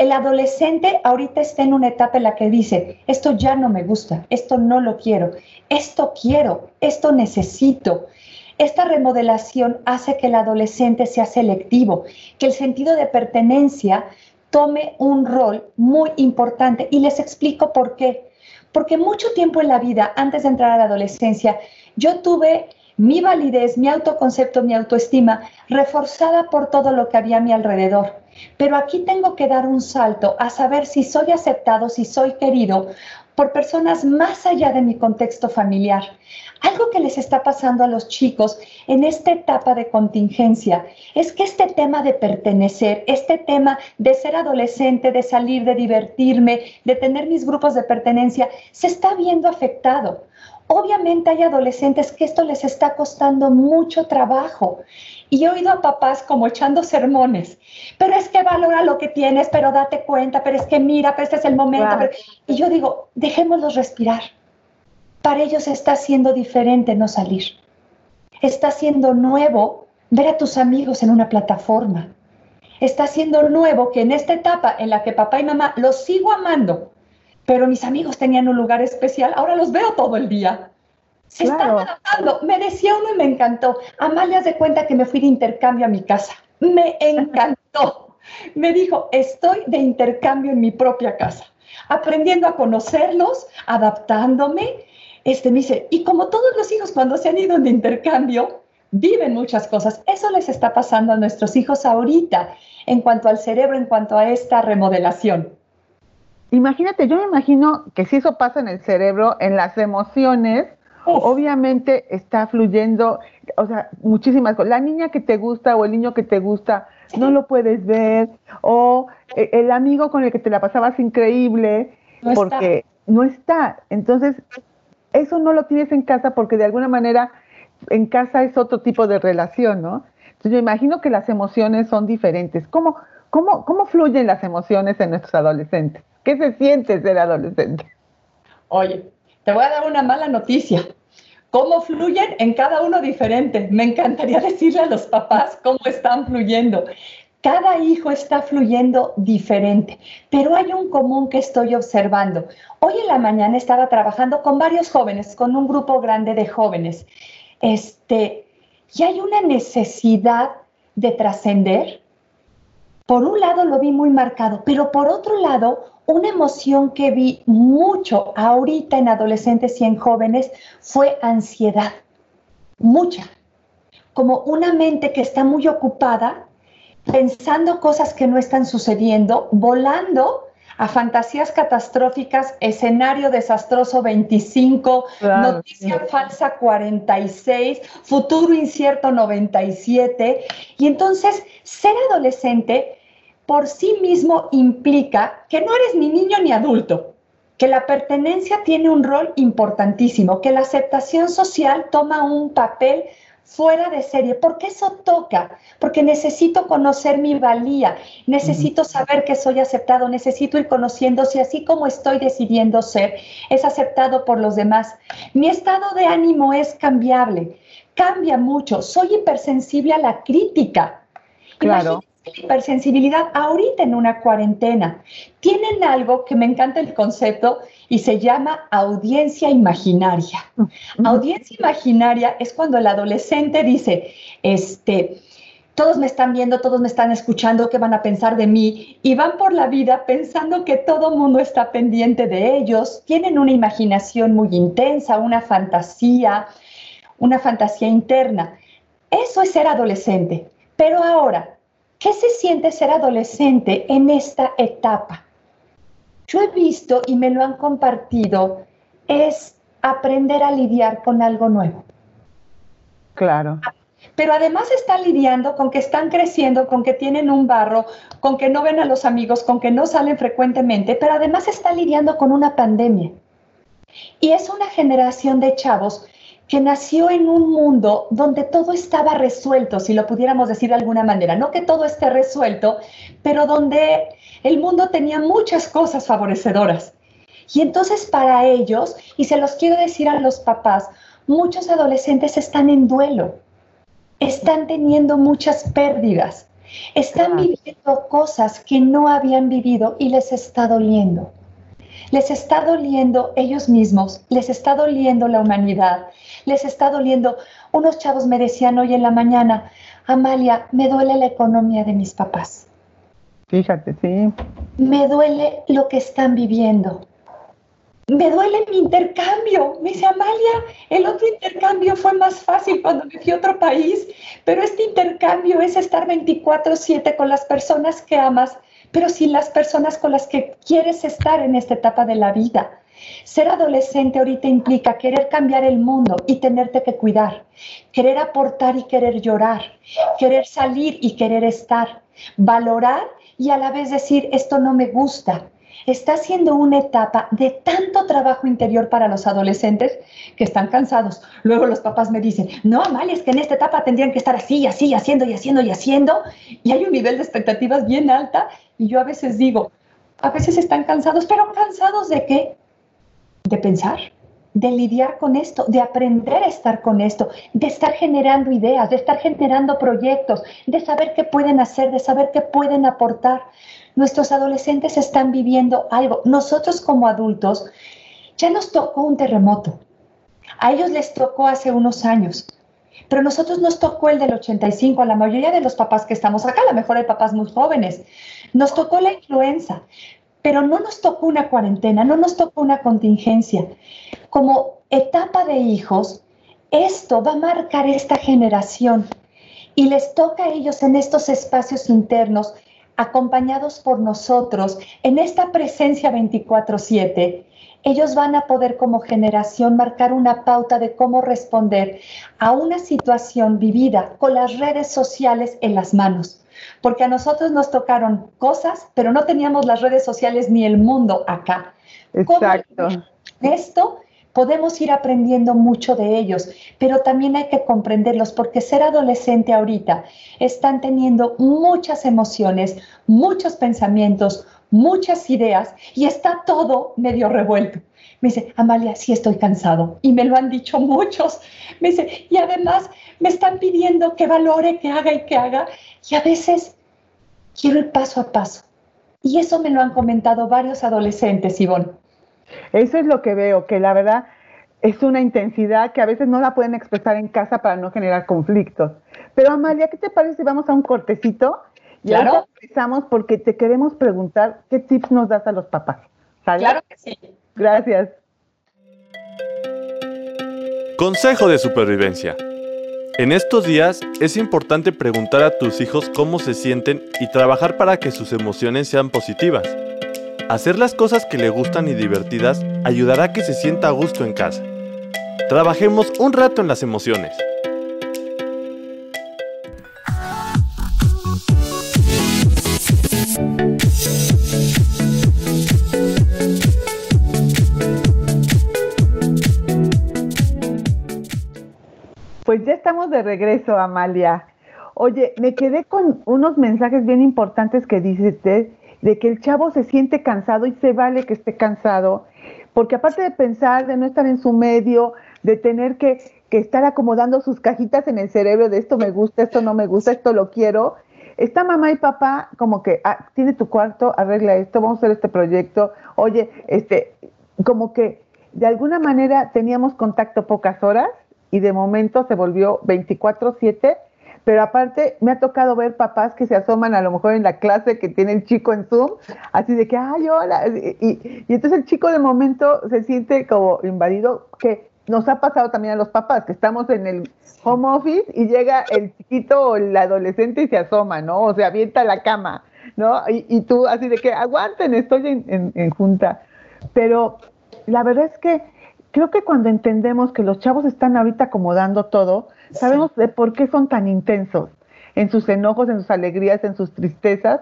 El adolescente ahorita está en una etapa en la que dice, esto ya no me gusta, esto no lo quiero, esto quiero, esto necesito. Esta remodelación hace que el adolescente sea selectivo, que el sentido de pertenencia tome un rol muy importante. Y les explico por qué. Porque mucho tiempo en la vida, antes de entrar a la adolescencia, yo tuve mi validez, mi autoconcepto, mi autoestima reforzada por todo lo que había a mi alrededor. Pero aquí tengo que dar un salto a saber si soy aceptado, si soy querido por personas más allá de mi contexto familiar. Algo que les está pasando a los chicos en esta etapa de contingencia es que este tema de pertenecer, este tema de ser adolescente, de salir, de divertirme, de tener mis grupos de pertenencia, se está viendo afectado. Obviamente hay adolescentes que esto les está costando mucho trabajo. Y he oído a papás como echando sermones, pero es que valora lo que tienes, pero date cuenta, pero es que mira, pero este es el momento. Y yo digo, dejémoslos respirar para ellos está siendo diferente no salir. Está siendo nuevo ver a tus amigos en una plataforma. Está siendo nuevo que en esta etapa en la que papá y mamá los sigo amando, pero mis amigos tenían un lugar especial, ahora los veo todo el día. Se están adaptando. Me decía uno y me encantó. Amalia de cuenta que me fui de intercambio a mi casa. Me encantó. Me dijo, estoy de intercambio en mi propia casa, aprendiendo a conocerlos, adaptándome este, me dice, y como todos los hijos cuando se han ido de intercambio, viven muchas cosas. Eso les está pasando a nuestros hijos ahorita en cuanto al cerebro, en cuanto a esta remodelación. Imagínate, yo me imagino que si eso pasa en el cerebro, en las emociones, obviamente está fluyendo, o sea, muchísimas cosas. La niña que te gusta o el niño que te gusta, no lo puedes ver, o e, el amigo con el que te la pasabas increíble, porque no está. Entonces, eso no lo tienes en casa porque de alguna manera en casa es otro tipo de relación, ¿no? Entonces yo imagino que las emociones son diferentes. ¿Cómo, cómo, cómo fluyen las emociones en nuestros adolescentes? ¿Qué se siente ser adolescente? Oye, te voy a dar una mala noticia. ¿Cómo fluyen en cada uno diferente? Me encantaría decirle a los papás cómo están fluyendo. Cada hijo está fluyendo diferente, pero hay un común que estoy observando. Hoy en la mañana estaba trabajando con varios jóvenes, con un grupo grande de jóvenes. Este, y hay una necesidad de trascender. Por un lado lo vi muy marcado, pero por otro lado, una emoción que vi mucho ahorita en adolescentes y en jóvenes fue ansiedad. Mucha. Como una mente que está muy ocupada pensando cosas que no están sucediendo, volando a fantasías catastróficas, escenario desastroso 25, noticia falsa 46, futuro incierto 97. Y entonces, ser adolescente por sí mismo implica que no eres ni niño ni adulto, que la pertenencia tiene un rol importantísimo, que la aceptación social toma un papel fuera de serie, porque eso toca, porque necesito conocer mi valía, necesito saber que soy aceptado, necesito ir conociendo si así como estoy decidiendo ser, es aceptado por los demás. Mi estado de ánimo es cambiable, cambia mucho, soy hipersensible a la crítica. Claro hipersensibilidad ahorita en una cuarentena. Tienen algo que me encanta el concepto y se llama audiencia imaginaria. Audiencia imaginaria es cuando el adolescente dice, este, todos me están viendo, todos me están escuchando, ¿qué van a pensar de mí? Y van por la vida pensando que todo el mundo está pendiente de ellos, tienen una imaginación muy intensa, una fantasía, una fantasía interna. Eso es ser adolescente. Pero ahora, ¿Qué se siente ser adolescente en esta etapa? Yo he visto y me lo han compartido, es aprender a lidiar con algo nuevo. Claro. Pero además están lidiando con que están creciendo, con que tienen un barro, con que no ven a los amigos, con que no salen frecuentemente, pero además está lidiando con una pandemia. Y es una generación de chavos que nació en un mundo donde todo estaba resuelto, si lo pudiéramos decir de alguna manera. No que todo esté resuelto, pero donde el mundo tenía muchas cosas favorecedoras. Y entonces para ellos, y se los quiero decir a los papás, muchos adolescentes están en duelo, están teniendo muchas pérdidas, están viviendo cosas que no habían vivido y les está doliendo les está doliendo ellos mismos, les está doliendo la humanidad, les está doliendo. Unos chavos me decían hoy en la mañana, Amalia, me duele la economía de mis papás. Fíjate, sí. Me duele lo que están viviendo. Me duele mi intercambio. Me dice Amalia, el otro intercambio fue más fácil cuando me fui a otro país, pero este intercambio es estar 24/7 con las personas que amas pero sin las personas con las que quieres estar en esta etapa de la vida. Ser adolescente ahorita implica querer cambiar el mundo y tenerte que cuidar, querer aportar y querer llorar, querer salir y querer estar, valorar y a la vez decir, esto no me gusta, está siendo una etapa de tanto trabajo interior para los adolescentes que están cansados. Luego los papás me dicen, no, Amalia, es que en esta etapa tendrían que estar así, así, haciendo y haciendo y haciendo. Y hay un nivel de expectativas bien alta. Y yo a veces digo, a veces están cansados, pero cansados de qué? De pensar, de lidiar con esto, de aprender a estar con esto, de estar generando ideas, de estar generando proyectos, de saber qué pueden hacer, de saber qué pueden aportar nuestros adolescentes están viviendo algo. Nosotros como adultos ya nos tocó un terremoto. A ellos les tocó hace unos años, pero nosotros nos tocó el del 85, a la mayoría de los papás que estamos acá, a lo mejor hay papás muy jóvenes, nos tocó la influenza, pero no nos tocó una cuarentena, no nos tocó una contingencia. Como etapa de hijos, esto va a marcar esta generación y les toca a ellos en estos espacios internos acompañados por nosotros en esta presencia 24/7, ellos van a poder como generación marcar una pauta de cómo responder a una situación vivida con las redes sociales en las manos. Porque a nosotros nos tocaron cosas, pero no teníamos las redes sociales ni el mundo acá. Exacto. Esto podemos ir aprendiendo mucho de ellos, pero también hay que comprenderlos porque ser adolescente ahorita están teniendo muchas emociones, muchos pensamientos, muchas ideas y está todo medio revuelto. Me dice, Amalia, sí estoy cansado. Y me lo han dicho muchos. Me dice, y además me están pidiendo que valore, que haga y que haga. Y a veces quiero ir paso a paso. Y eso me lo han comentado varios adolescentes, Ivonne. Eso es lo que veo, que la verdad es una intensidad que a veces no la pueden expresar en casa para no generar conflictos. Pero Amalia, ¿qué te parece si vamos a un cortecito? Y claro. empezamos porque te queremos preguntar qué tips nos das a los papás. Claro que sí. Gracias. Consejo de supervivencia. En estos días es importante preguntar a tus hijos cómo se sienten y trabajar para que sus emociones sean positivas. Hacer las cosas que le gustan y divertidas ayudará a que se sienta a gusto en casa. Trabajemos un rato en las emociones. Estamos de regreso, Amalia. Oye, me quedé con unos mensajes bien importantes que dices de que el chavo se siente cansado y se vale que esté cansado, porque aparte de pensar, de no estar en su medio, de tener que, que estar acomodando sus cajitas en el cerebro de esto me gusta, esto no me gusta, esto lo quiero, está mamá y papá como que ah, tiene tu cuarto, arregla esto, vamos a hacer este proyecto, oye, este, como que de alguna manera teníamos contacto pocas horas y de momento se volvió 24/7, pero aparte me ha tocado ver papás que se asoman a lo mejor en la clase que tiene el chico en Zoom, así de que, ay, hola, y, entonces el chico de momento se siente como invadido, que nos ha pasado también a los papás, que estamos en el home office y llega el chiquito o el adolescente y se asoma, ¿no? O se avienta la cama, ¿no? Y, tú así de que aguanten, estoy en, junta. Pero la verdad es que creo que cuando entendemos que los chavos están ahorita acomodando todo, sabemos de por qué son tan intensos en sus enojos, en sus alegrías, en sus tristezas.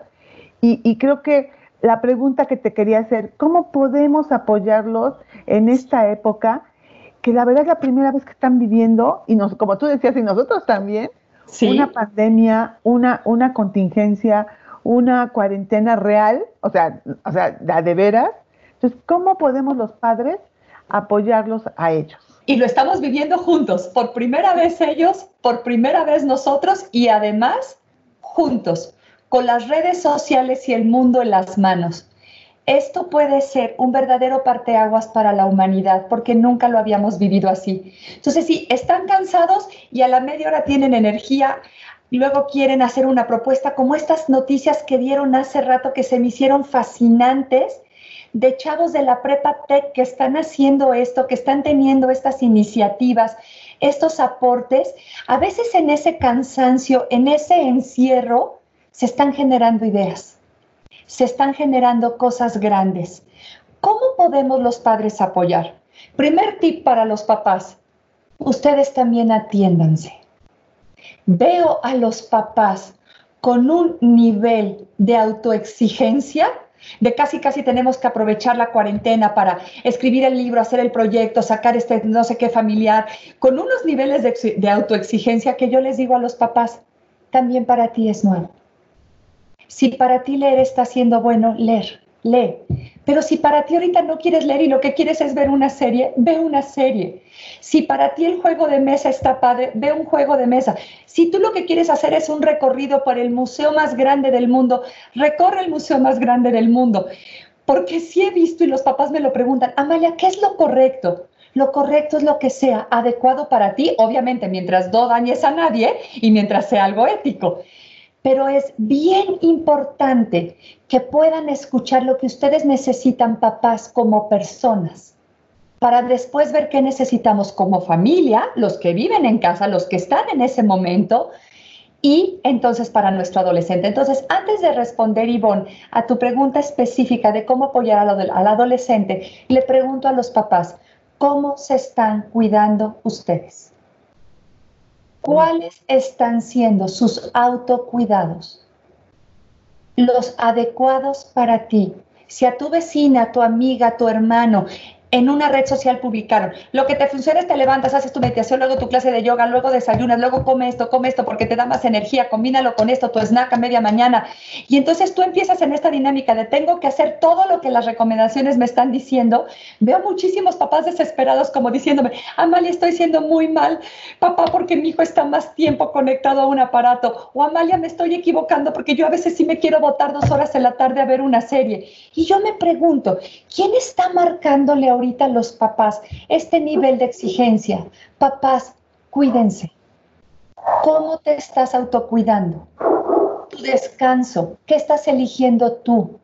Y, y creo que la pregunta que te quería hacer, ¿cómo podemos apoyarlos en esta época? que la verdad es la primera vez que están viviendo, y nos, como tú decías, y nosotros también, una pandemia, una, una contingencia, una cuarentena real, o sea, o sea, la de veras. Entonces, ¿cómo podemos los padres apoyarlos a ellos? Y lo estamos viviendo juntos, por primera vez ellos, por primera vez nosotros y además juntos, con las redes sociales y el mundo en las manos esto puede ser un verdadero parteaguas para la humanidad, porque nunca lo habíamos vivido así. Entonces, si están cansados y a la media hora tienen energía, luego quieren hacer una propuesta como estas noticias que dieron hace rato que se me hicieron fascinantes de chavos de la prepa tech que están haciendo esto, que están teniendo estas iniciativas, estos aportes, a veces en ese cansancio, en ese encierro, se están generando ideas se están generando cosas grandes. ¿Cómo podemos los padres apoyar? Primer tip para los papás, ustedes también atiéndanse. Veo a los papás con un nivel de autoexigencia de casi casi tenemos que aprovechar la cuarentena para escribir el libro, hacer el proyecto, sacar este no sé qué familiar, con unos niveles de, autoexigencia que yo les digo a los papás, también para ti es nuevo. Si para ti leer está siendo bueno, leer, lee. Pero si para ti ahorita no quieres leer y lo que quieres es ver una serie, ve una serie. Si para ti el juego de mesa está padre, ve un juego de mesa. Si tú lo que quieres hacer es un recorrido por el museo más grande del mundo, recorre el museo más grande del mundo. Porque sí he visto y los papás me lo preguntan, Amalia, ¿qué es lo correcto? Lo correcto es lo que sea adecuado para ti, obviamente mientras no dañes a nadie y mientras sea algo ético pero es bien importante que puedan escuchar lo que ustedes necesitan, papás, como personas, para después ver qué necesitamos como familia, los que viven en casa, los que están en ese momento, y entonces para nuestro adolescente. Entonces, antes de responder, Ivonne, a tu pregunta específica de cómo apoyar al, al adolescente, le pregunto a los papás, ¿cómo se están cuidando ustedes? ¿Cuáles están siendo sus autocuidados? Los adecuados para ti. Si a tu vecina, a tu amiga, tu hermano en una red social publicaron, lo que te funciona es te levantas, haces tu meditación, luego tu clase de yoga, luego desayunas, luego come esto, come esto porque te da más energía, combínalo con esto, tu snack a media mañana. Y entonces tú empiezas en esta dinámica de tengo que hacer todo lo que las recomendaciones me están diciendo. Veo muchísimos papás desesperados como diciéndome, Amalia, estoy siendo muy mal, papá, porque mi hijo está más tiempo conectado a un aparato. O Amalia, me estoy equivocando porque yo a veces sí me quiero botar dos horas en la tarde a ver una serie. Y yo me pregunto, ¿quién está marcándole a ahorita los papás este nivel de exigencia. Papás, cuídense. ¿Cómo te estás autocuidando? Tu descanso, ¿qué estás eligiendo tú?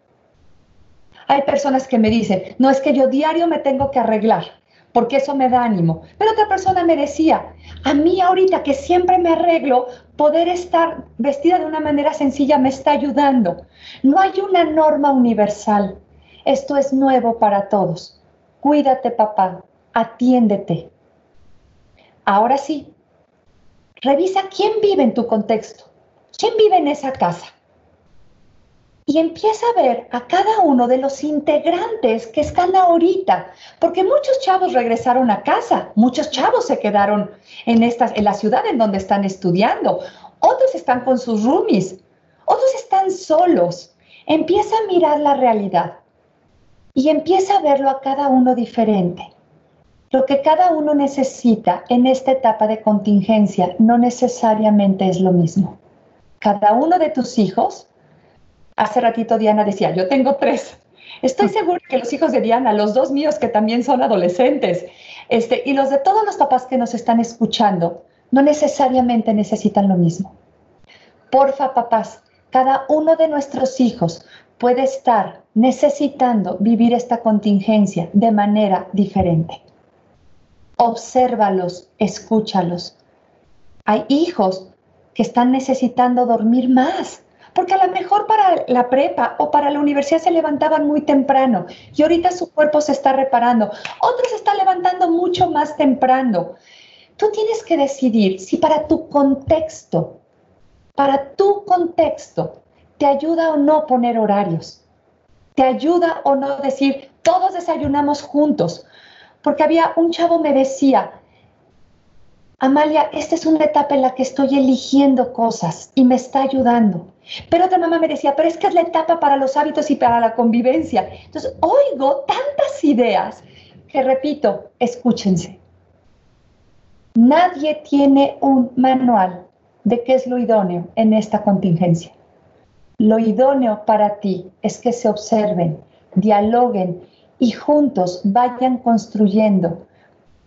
Hay personas que me dicen, no es que yo diario me tengo que arreglar, porque eso me da ánimo. Pero otra persona me decía, a mí ahorita que siempre me arreglo, poder estar vestida de una manera sencilla me está ayudando. No hay una norma universal. Esto es nuevo para todos. Cuídate, papá, atiéndete. Ahora sí, revisa quién vive en tu contexto, quién vive en esa casa. y empieza a ver a cada uno de los integrantes que están ahorita, porque muchos chavos regresaron a casa, muchos chavos se quedaron en, estas, en la ciudad en donde están estudiando, otros están con sus roomies, otros están solos. Empieza a mirar la realidad y empieza a verlo a cada uno diferente. Lo que cada uno necesita en esta etapa de contingencia no necesariamente es lo mismo. Cada uno de tus hijos Hace ratito Diana decía, yo tengo tres. Estoy segura que los hijos de Diana, los dos míos que también son adolescentes, este, y los de todos los papás que nos están escuchando, no necesariamente necesitan lo mismo. Porfa, papás, cada uno de nuestros hijos puede estar necesitando vivir esta contingencia de manera diferente. Obsérvalos, escúchalos. Hay hijos que están necesitando dormir más, porque a lo mejor para la prepa o para la universidad se levantaban muy temprano y ahorita su cuerpo se está reparando. Otros se están levantando mucho más temprano. Tú tienes que decidir si para tu contexto, para tu contexto, te ayuda o no poner horarios. Te ayuda o no decir, todos desayunamos juntos. Porque había un chavo me decía, Amalia, esta es una etapa en la que estoy eligiendo cosas y me está ayudando. Pero otra mamá me decía, pero es que es la etapa para los hábitos y para la convivencia. Entonces, oigo tantas ideas que repito, escúchense. Nadie tiene un manual de qué es lo idóneo en esta contingencia. Lo idóneo para ti es que se observen, dialoguen y juntos vayan construyendo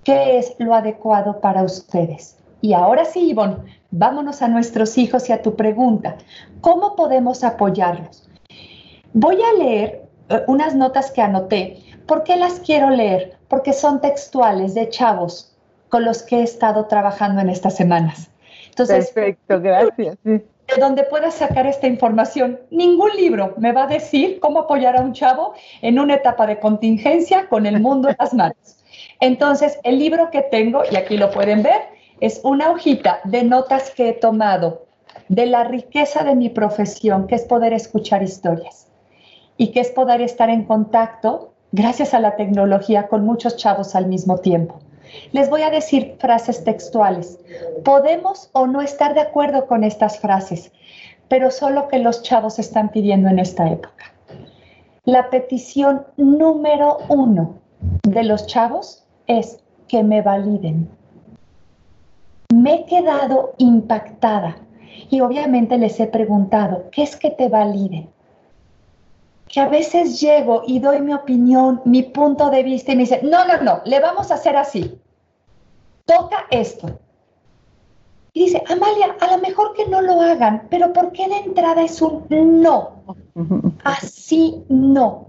qué es lo adecuado para ustedes. Y ahora sí, Ivonne, vámonos a nuestros hijos y a tu pregunta. ¿Cómo podemos apoyarlos? Voy a leer eh, unas notas que anoté. ¿Por qué las quiero leer? Porque son textuales de chavos con los que he estado trabajando en estas semanas. Entonces, Perfecto, gracias. De donde puedas sacar esta información. Ningún libro me va a decir cómo apoyar a un chavo en una etapa de contingencia con el mundo en las manos. Entonces, el libro que tengo, y aquí lo pueden ver, es una hojita de notas que he tomado de la riqueza de mi profesión, que es poder escuchar historias y que es poder estar en contacto, gracias a la tecnología, con muchos chavos al mismo tiempo. Les voy a decir frases textuales. Podemos o no estar de acuerdo con estas frases, pero solo que los chavos están pidiendo en esta época. La petición número uno de los chavos es que me validen me he quedado impactada y obviamente les he preguntado, ¿qué es que te valide? Que a veces llego y doy mi opinión, mi punto de vista y me dicen, no, no, no, le vamos a hacer así. Toca esto. Y dice, Amalia, a lo mejor que no lo hagan, pero ¿por qué de entrada es un no? Así no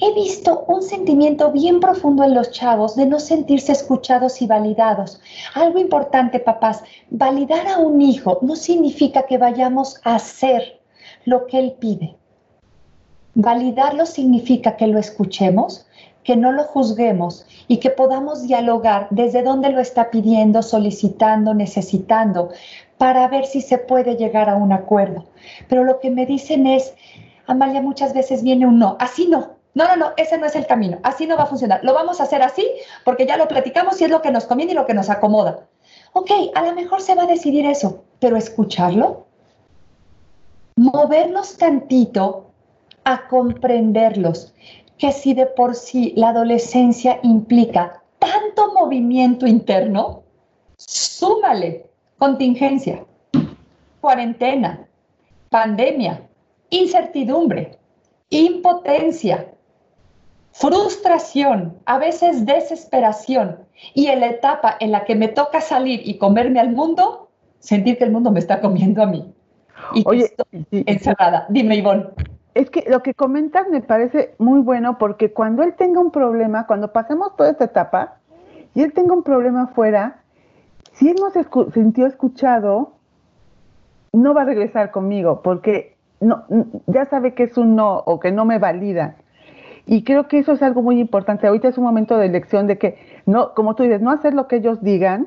he visto un sentimiento bien profundo en los chavos de no sentirse escuchados y validados. Algo importante, papás, validar a un hijo no significa que vayamos a hacer lo que él pide. Validarlo significa que lo escuchemos, que no lo juzguemos y que podamos dialogar desde dónde lo está pidiendo, solicitando, necesitando, para ver si se puede llegar a un acuerdo. Pero lo que me dicen es, Amalia, muchas veces viene un no, así no, no, no, no, ese no es el camino. Así no va a funcionar. Lo vamos a hacer así porque ya lo platicamos y es lo que nos conviene y lo que nos acomoda. Ok, a lo mejor se va a decidir eso, pero escucharlo, movernos tantito a comprenderlos, que si de por sí la adolescencia implica tanto movimiento interno, súmale contingencia, cuarentena, pandemia, incertidumbre, impotencia, frustración, a veces desesperación, y en la etapa en la que me toca salir y comerme al mundo, sentir que el mundo me está comiendo a mí. Y Oye, estoy encerrada. Dime, Ivonne. Es que lo que comentas me parece muy bueno porque cuando él tenga un problema, cuando pasemos toda esta etapa y él tenga un problema afuera, si él no se sintió escuchado, no va a regresar conmigo porque no, ya sabe que es un no o que no me valida. Y creo que eso es algo muy importante. Ahorita es un momento de elección de que, no, como tú dices, no hacer lo que ellos digan,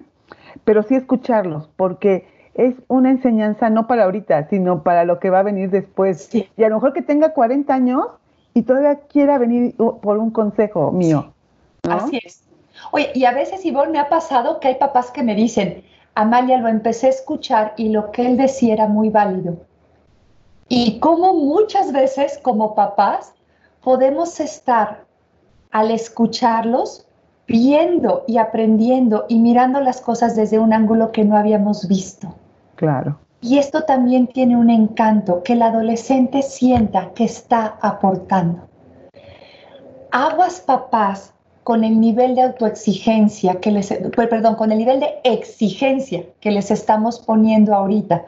pero sí escucharlos, porque es una enseñanza no para ahorita, sino para lo que va a venir después. Y a lo mejor que tenga 40 años y todavía quiera venir por un consejo mío. Así es. Oye, y a veces, Ivonne, me ha pasado que hay papás que me dicen, Amalia, lo empecé a escuchar y lo que él decía era muy válido. Y como muchas veces como papás podemos estar al escucharlos viendo y aprendiendo y mirando las cosas desde un ángulo que no habíamos visto. Claro. Y esto también tiene un encanto, que el adolescente sienta que está aportando. Aguas papás con el nivel de autoexigencia que les, perdón, con el nivel de exigencia que les estamos poniendo ahorita.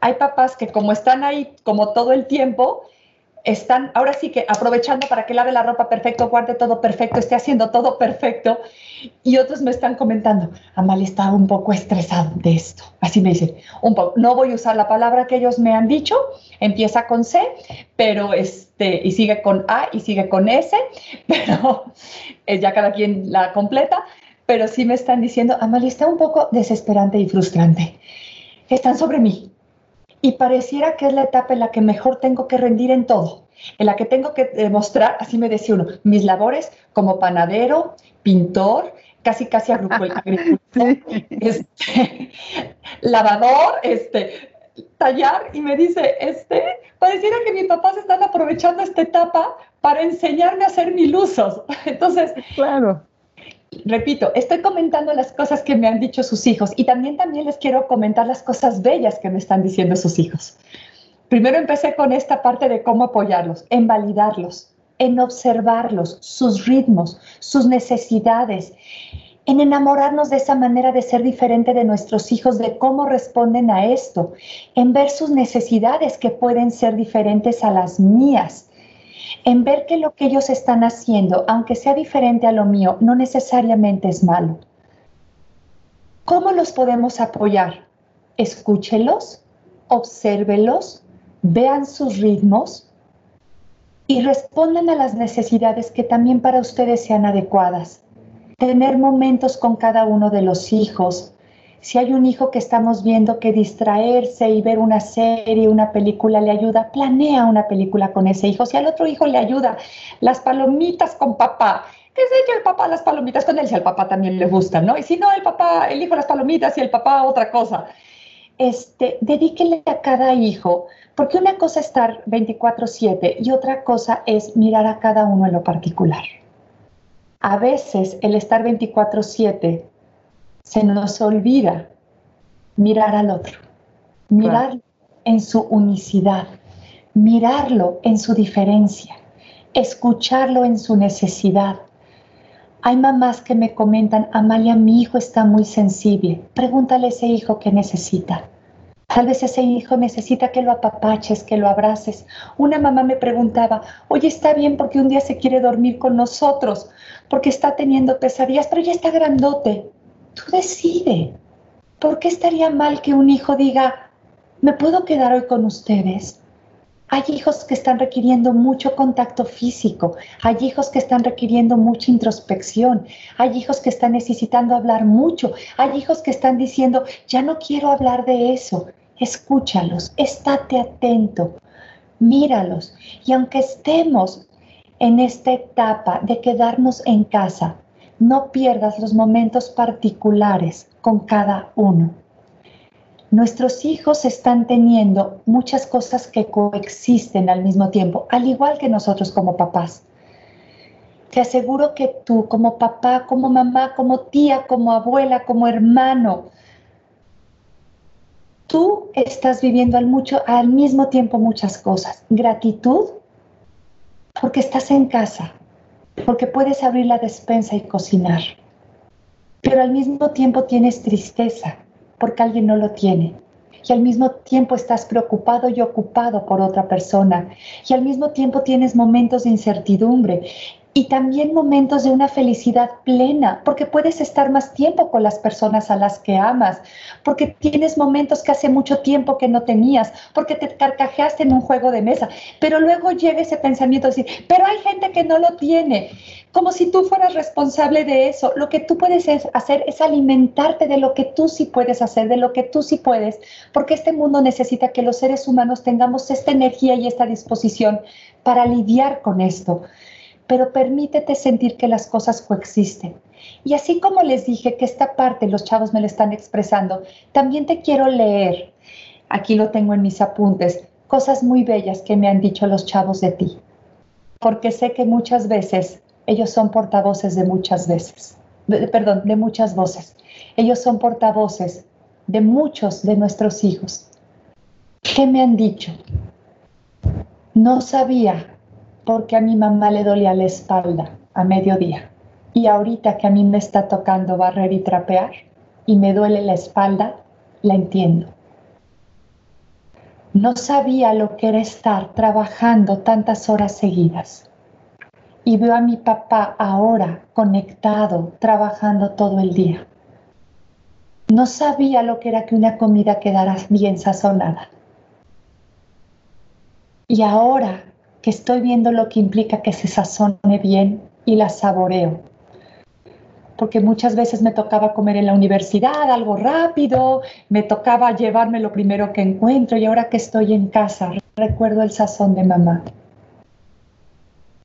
Hay papás que como están ahí como todo el tiempo, están ahora sí que aprovechando para que lave la ropa perfecto, guarde todo perfecto, esté haciendo todo perfecto. Y otros me están comentando, Amalia está un poco estresado de esto. Así me dicen, un poco, no voy a usar la palabra que ellos me han dicho, empieza con C, pero este, y sigue con A y sigue con S, pero ya cada quien la completa, pero sí me están diciendo, Amalia está un poco desesperante y frustrante. Están sobre mí, y pareciera que es la etapa en la que mejor tengo que rendir en todo, en la que tengo que demostrar, así me decía uno, mis labores como panadero, pintor, casi casi agricultor, este, lavador, este, tallar y me dice, este, pareciera que mis papás están aprovechando esta etapa para enseñarme a hacer mil usos. Entonces, claro repito, estoy comentando las cosas que me han dicho sus hijos y también, también les quiero comentar las cosas bellas que me están diciendo sus hijos. Primero empecé con esta parte de cómo apoyarlos, en validarlos, en observarlos, sus ritmos, sus necesidades, en enamorarnos de esa manera de ser diferente de nuestros hijos, de cómo responden a esto, en ver sus necesidades que pueden ser diferentes a las mías en ver que lo que ellos están haciendo, aunque sea diferente a lo mío, no necesariamente es malo. ¿Cómo los podemos apoyar? Escúchelos, obsérvelos, vean sus ritmos y respondan a las necesidades que también para ustedes sean adecuadas. Tener momentos con cada uno de los hijos, si hay un hijo que estamos viendo que distraerse y ver una serie, una película le ayuda, planea una película con ese hijo. Si al otro hijo le ayuda, las palomitas con papá, que se eche el papá las palomitas con él, si al papá también le gusta, ¿no? Y si no, el papá, el hijo las palomitas y el papá otra cosa. Este, dedíquenle a cada hijo, porque una cosa es estar 24/7 y otra cosa es mirar a cada uno en lo particular. A veces el estar 24/7 se nos olvida mirar al otro, mirar en su unicidad, mirarlo en su diferencia, escucharlo en su necesidad. Hay mamás que me comentan, Amalia, mi hijo está muy sensible. Pregúntale a ese hijo qué necesita. Tal vez ese hijo necesita que lo apapaches, que lo abraces. Una mamá me preguntaba, oye, está bien porque un día se quiere dormir con nosotros, porque está teniendo pesadillas, pero ya está grandote. Tú decide. ¿Por qué estaría mal que un hijo diga, me puedo quedar hoy con ustedes? Hay hijos que están requiriendo mucho contacto físico, hay hijos que están requiriendo mucha introspección, hay hijos que están necesitando hablar mucho, hay hijos que están diciendo, ya no quiero hablar de eso. Escúchalos, estate atento, míralos. Y aunque estemos en esta etapa de quedarnos en casa, no pierdas los momentos particulares con cada uno. Nuestros hijos están teniendo muchas cosas que coexisten al mismo tiempo, al igual que nosotros como papás. Te aseguro que tú como papá, como mamá, como tía, como abuela, como hermano, tú estás viviendo al, mucho, al mismo tiempo muchas cosas. Gratitud porque estás en casa, porque puedes abrir la despensa y cocinar. Pero al mismo tiempo tienes tristeza porque alguien no lo tiene. Y al mismo tiempo estás preocupado y ocupado por otra persona. Y al mismo tiempo tienes momentos de incertidumbre. Y también momentos de una felicidad plena, porque puedes estar más tiempo con las personas a las que amas, porque tienes momentos que hace mucho tiempo que no tenías, porque te carcajeaste en un juego de mesa, pero luego llega ese pensamiento de decir, pero hay gente que no lo tiene, como si tú fueras responsable de eso. Lo que tú puedes hacer es alimentarte de lo que tú sí puedes hacer, de lo que tú sí puedes, porque este mundo necesita que los seres humanos tengamos esta energía y esta disposición para lidiar con esto pero permítete sentir que las cosas coexisten. Y así como les dije que esta parte los chavos me la están expresando, también te quiero leer, aquí lo tengo en mis apuntes, cosas muy bellas que me han dicho los chavos de ti, porque sé que muchas veces ellos son portavoces de muchas veces, perdón, de muchas voces. Ellos son portavoces de muchos de nuestros hijos. ¿Qué me han dicho? No sabía porque a mi mamá le dolía la espalda a mediodía. Y ahorita que a mí me está tocando barrer y trapear y me duele la espalda, la entiendo. No sabía lo que era estar trabajando tantas horas seguidas. Y veo a mi papá ahora conectado, trabajando todo el día. No sabía lo que era que una comida quedara bien sazonada. Y ahora que estoy viendo lo que implica que se sazone bien y la saboreo. Porque muchas veces me tocaba comer en la universidad algo rápido, me tocaba llevarme lo primero que encuentro y ahora que estoy en casa recuerdo el sazón de mamá.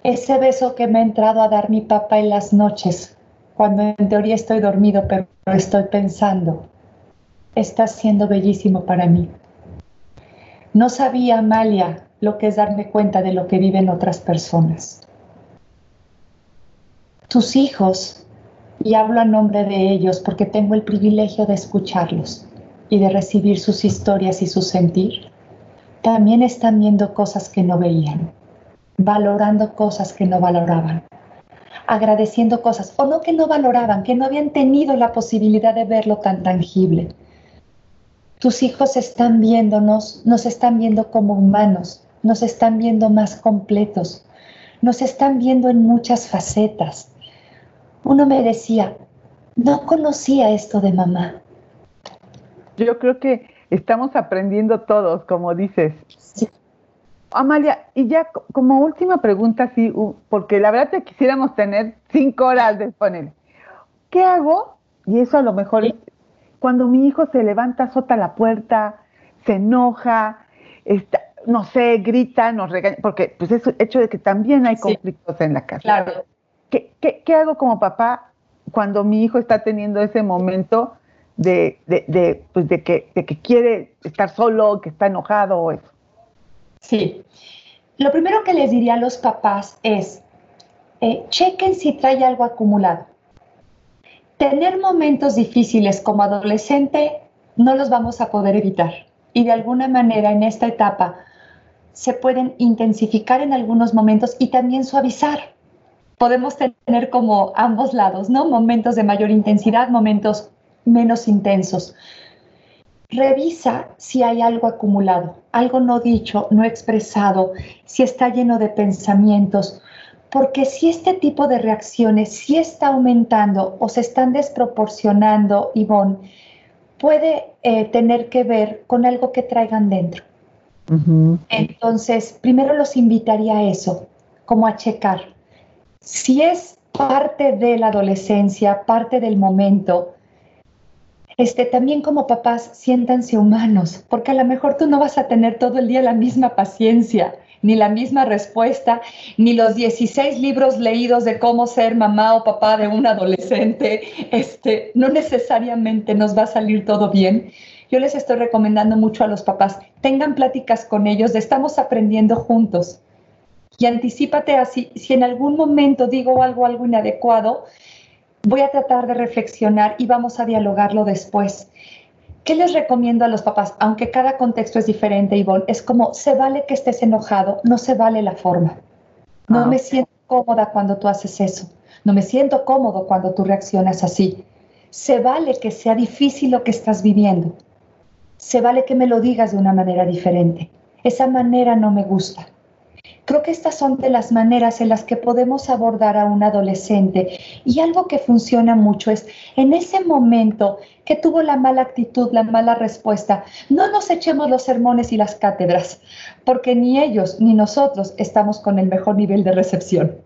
Ese beso que me ha entrado a dar mi papá en las noches, cuando en teoría estoy dormido pero estoy pensando, está siendo bellísimo para mí. No sabía, Amalia, lo que es darme cuenta de lo que viven otras personas. Tus hijos, y hablo a nombre de ellos porque tengo el privilegio de escucharlos y de recibir sus historias y su sentir, también están viendo cosas que no veían, valorando cosas que no valoraban, agradeciendo cosas, o no que no valoraban, que no habían tenido la posibilidad de verlo tan tangible. Tus hijos están viéndonos, nos están viendo como humanos, nos están viendo más completos, nos están viendo en muchas facetas. Uno me decía, no conocía esto de mamá. Yo creo que estamos aprendiendo todos, como dices. Sí. Amalia, y ya como última pregunta, sí, porque la verdad que quisiéramos tener cinco horas de poner. ¿Qué hago? Y eso a lo mejor cuando mi hijo se levanta, azota la puerta, se enoja, está, no sé, grita, nos regaña, porque pues es hecho de que también hay conflictos en la casa. Claro. ¿Qué, ¿Qué, hago como papá cuando mi hijo está teniendo ese momento de, de, pues de, que, de que quiere estar solo, que está enojado o eso? Sí. Lo primero que les diría a los papás es, eh, chequen si trae algo acumulado. Tener momentos difíciles como adolescente no los vamos a poder evitar. Y de alguna manera en esta etapa se pueden intensificar en algunos momentos y también suavizar. Podemos tener como ambos lados, ¿no? Momentos de mayor intensidad, momentos menos intensos. Revisa si hay algo acumulado, algo no dicho, no expresado, si está lleno de pensamientos, porque si este tipo de reacciones sí está aumentando o se están desproporcionando, Ivonne, puede eh, tener que ver con algo que traigan dentro. Entonces, primero los invitaría a eso, como a checar. Si es parte de la adolescencia, parte del momento, este, también como papás, siéntanse humanos, porque a lo mejor tú no vas a tener todo el día la misma paciencia, ni la misma respuesta, ni los 16 libros leídos de cómo ser mamá o papá de un adolescente. Este, no necesariamente nos va a salir todo bien yo les estoy recomendando mucho a los papás, tengan pláticas con ellos de estamos aprendiendo juntos. Y anticipate así, si en algún momento digo algo, algo inadecuado, voy a tratar de reflexionar y vamos a dialogarlo después. ¿Qué les recomiendo a los papás? Aunque cada contexto es diferente, Ivonne, es como, se vale que estés enojado, no se vale la forma. No ah, me siento cómoda cuando tú haces eso. No me siento cómodo cuando tú reaccionas así. Se vale que sea difícil lo que estás viviendo se vale que me lo digas de una manera diferente. Esa manera no me gusta. Creo que estas son de las maneras en las que podemos abordar a un adolescente. Y algo que funciona mucho es en ese momento que tuvo la mala actitud, la mala respuesta, no nos echemos los sermones y las cátedras, porque ni ellos ni nosotros estamos con el mejor nivel de recepción.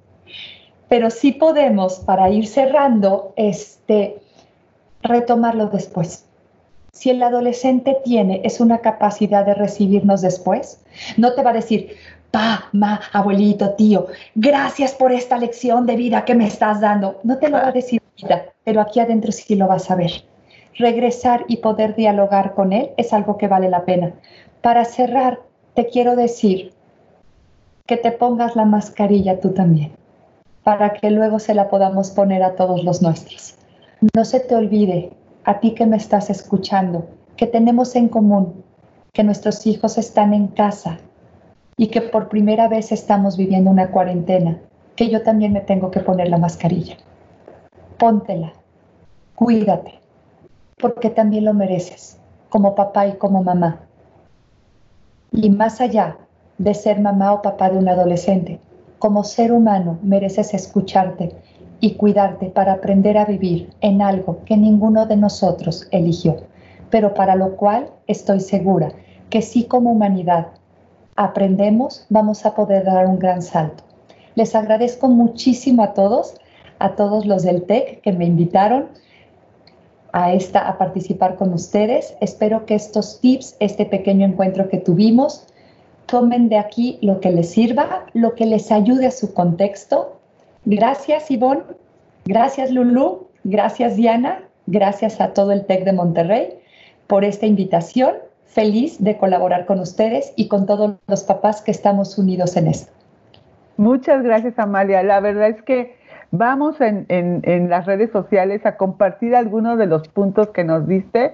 Pero sí podemos, para ir cerrando, este, retomarlo después. Si el adolescente tiene es una capacidad de recibirnos después, no te va a decir, pa, ma, abuelito, tío, gracias por esta lección de vida que me estás dando. No te lo va a decir pero aquí adentro sí lo vas a ver. Regresar y poder dialogar con él es algo que vale la pena. Para cerrar, te quiero decir que te pongas la mascarilla tú también, para que luego se la podamos poner a todos los nuestros. No se te olvide, a ti que me estás escuchando, que tenemos en común que nuestros hijos están en casa, y que por primera vez estamos viviendo una cuarentena, que yo también me tengo que poner la mascarilla. Póntela, cuídate, porque también lo mereces, como papá y como mamá. Y más allá de ser mamá o papá de un adolescente, como ser humano mereces escucharte y cuidarte para aprender a vivir en algo que ninguno de nosotros eligió, pero para lo cual estoy segura que sí como humanidad aprendemos, vamos a poder dar un gran salto. Les agradezco muchísimo a todos, a todos los del TEC que me invitaron a, esta, a participar con ustedes. Espero que estos tips, este pequeño encuentro que tuvimos, tomen de aquí lo que les sirva, lo que les ayude a su contexto. Gracias, Ivonne. Gracias, Lulu. Gracias, Diana. Gracias a todo el TEC de Monterrey por esta invitación feliz de colaborar con ustedes y con todos los papás que estamos unidos en esto. Muchas gracias, Amalia. La verdad es que vamos en, en, las redes sociales a compartir algunos de los puntos que nos diste,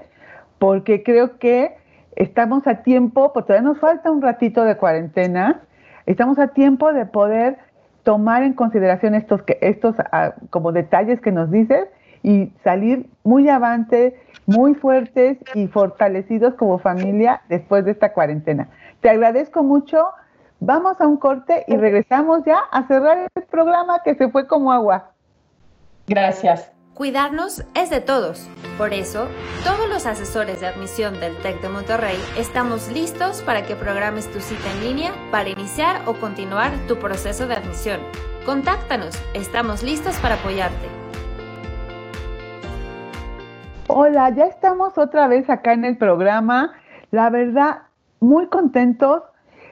porque creo que estamos a tiempo, porque todavía nos falta un ratito de cuarentena, estamos a tiempo de poder tomar en consideración estos, estos ah, como detalles que nos dices y salir muy avante, muy fuertes y fortalecidos como familia después de esta cuarentena. Te agradezco mucho. Vamos a un corte y regresamos ya a cerrar el programa que se fue como agua. Gracias. Cuidarnos es de todos. Por eso, todos los asesores de admisión del TEC de Monterrey estamos listos para que programes tu cita en línea para iniciar o continuar tu proceso de admisión. Contáctanos, estamos listos para apoyarte. Hola, ya estamos otra vez acá en el programa. La verdad, muy contentos.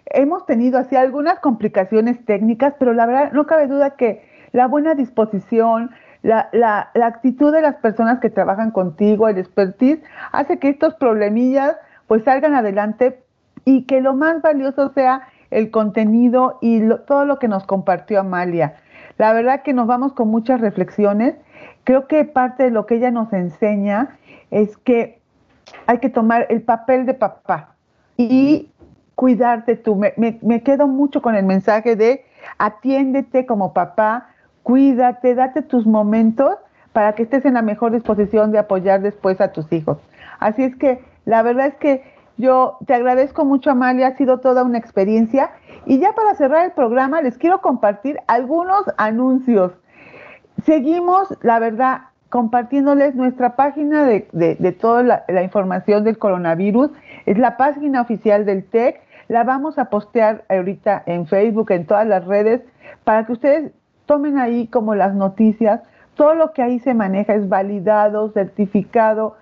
Hemos tenido así algunas complicaciones técnicas, pero la verdad no cabe duda que la buena disposición, la, la, la actitud de las personas que trabajan contigo, el expertise, hace que estos problemillas pues salgan adelante y que lo más valioso sea el contenido y todo lo que nos compartió Amalia. La verdad que nos vamos con muchas reflexiones creo que parte de lo que ella nos enseña es que hay que tomar el papel de papá y cuidarte tú. Me, quedo mucho con el mensaje de atiéndete como papá, cuídate, date tus momentos para que estés en la mejor disposición de apoyar después a tus hijos. Así es que la verdad es que yo te agradezco mucho, Amalia, ha sido toda una experiencia. Y ya para cerrar el programa, les quiero compartir algunos anuncios. Seguimos, la verdad, compartiéndoles nuestra página de, toda la, información del coronavirus. Es la página oficial del TEC. La vamos a postear ahorita en Facebook, en todas las redes, para que ustedes tomen ahí como las noticias. Todo lo que ahí se maneja es validado, certificado.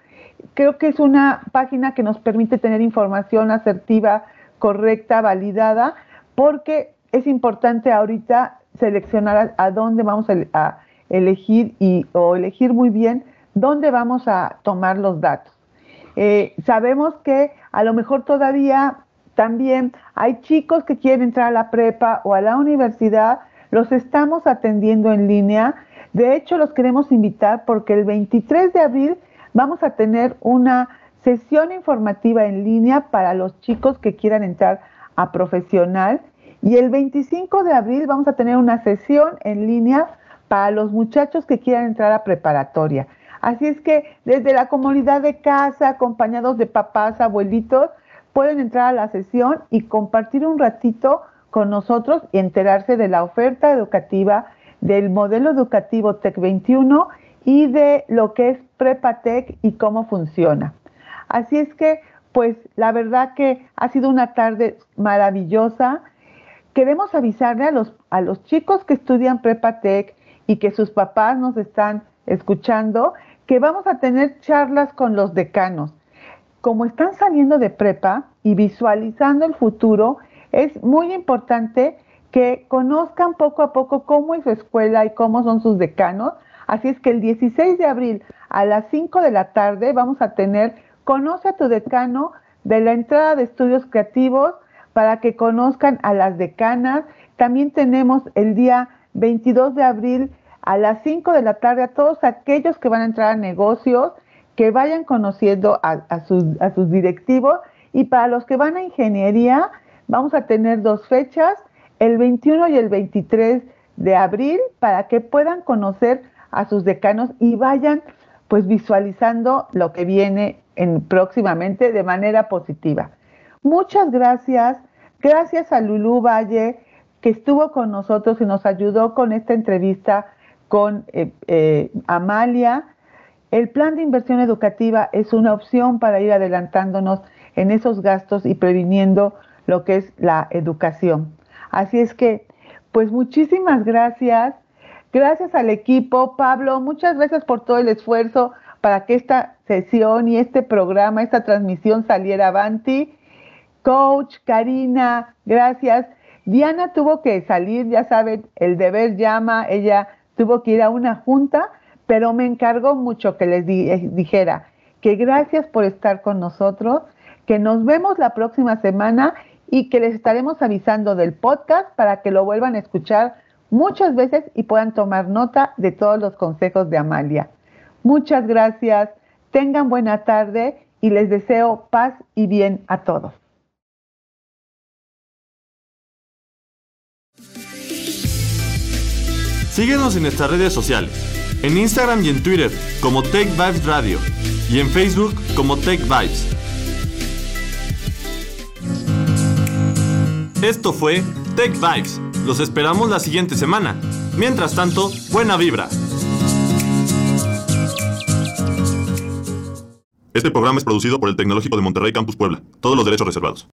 Creo que es una página que nos permite tener información asertiva, correcta, validada, porque es importante ahorita seleccionar a, dónde vamos a elegir y, o elegir muy bien dónde vamos a tomar los datos. Eh, sabemos que a lo mejor todavía también hay chicos que quieren entrar a la prepa o a la universidad, los estamos atendiendo en línea. De hecho, los queremos invitar porque el 23 de abril vamos a tener una sesión informativa en línea para los chicos que quieran entrar a profesional y el 25 de abril vamos a tener una sesión en línea para los muchachos que quieran entrar a preparatoria. Así es que desde la comunidad de casa, acompañados de papás, abuelitos, pueden entrar a la sesión y compartir un ratito con nosotros y enterarse de la oferta educativa, del modelo educativo TEC 21 y de lo que es PrepaTech y cómo funciona. Así es que, pues la verdad que ha sido una tarde maravillosa. Queremos avisarle a los, a los chicos que estudian PrepaTech y que sus papás nos están escuchando que vamos a tener charlas con los decanos. Como están saliendo de prepa y visualizando el futuro, es muy importante que conozcan poco a poco cómo es su escuela y cómo son sus decanos. Así es que el 16 de abril a las 5 de la tarde vamos a tener Conoce a tu decano de la entrada de estudios creativos para que conozcan a las decanas. También tenemos el día 22 de abril a las 5 de la tarde a todos aquellos que van a entrar a negocios, que vayan conociendo a, a sus directivos. Y para los que van a ingeniería, vamos a tener dos fechas, el 21 y el 23 de abril, para que puedan conocer a sus decanos y vayan pues visualizando lo que viene en, próximamente de manera positiva. Muchas gracias. Gracias a Lulú Valle, que estuvo con nosotros y nos ayudó con esta entrevista con eh, eh, Amalia. El plan de inversión educativa es una opción para ir adelantándonos en esos gastos y previniendo lo que es la educación. Así es que, pues muchísimas gracias. Gracias al equipo. Pablo, muchas gracias por todo el esfuerzo para que esta sesión y este programa, esta transmisión saliera avanti. Coach, Karina, gracias. Diana tuvo que salir, ya saben, el deber llama, ella tuvo que ir a una junta, pero me encargó mucho que les eh, dijera que gracias por estar con nosotros, que nos vemos la próxima semana y que les estaremos avisando del podcast para que lo vuelvan a escuchar muchas veces y puedan tomar nota de todos los consejos de Amalia. Muchas gracias, tengan buena tarde y les deseo paz y bien a todos. Síguenos en nuestras redes sociales, en Instagram y en Twitter como Tech Vibes Radio y en Facebook como Tech Vibes. Esto fue Tech Vibes. Los esperamos la siguiente semana. Mientras tanto, buena vibra. Este programa es producido por el Tecnológico de Monterrey Campus Puebla. Todos los derechos reservados.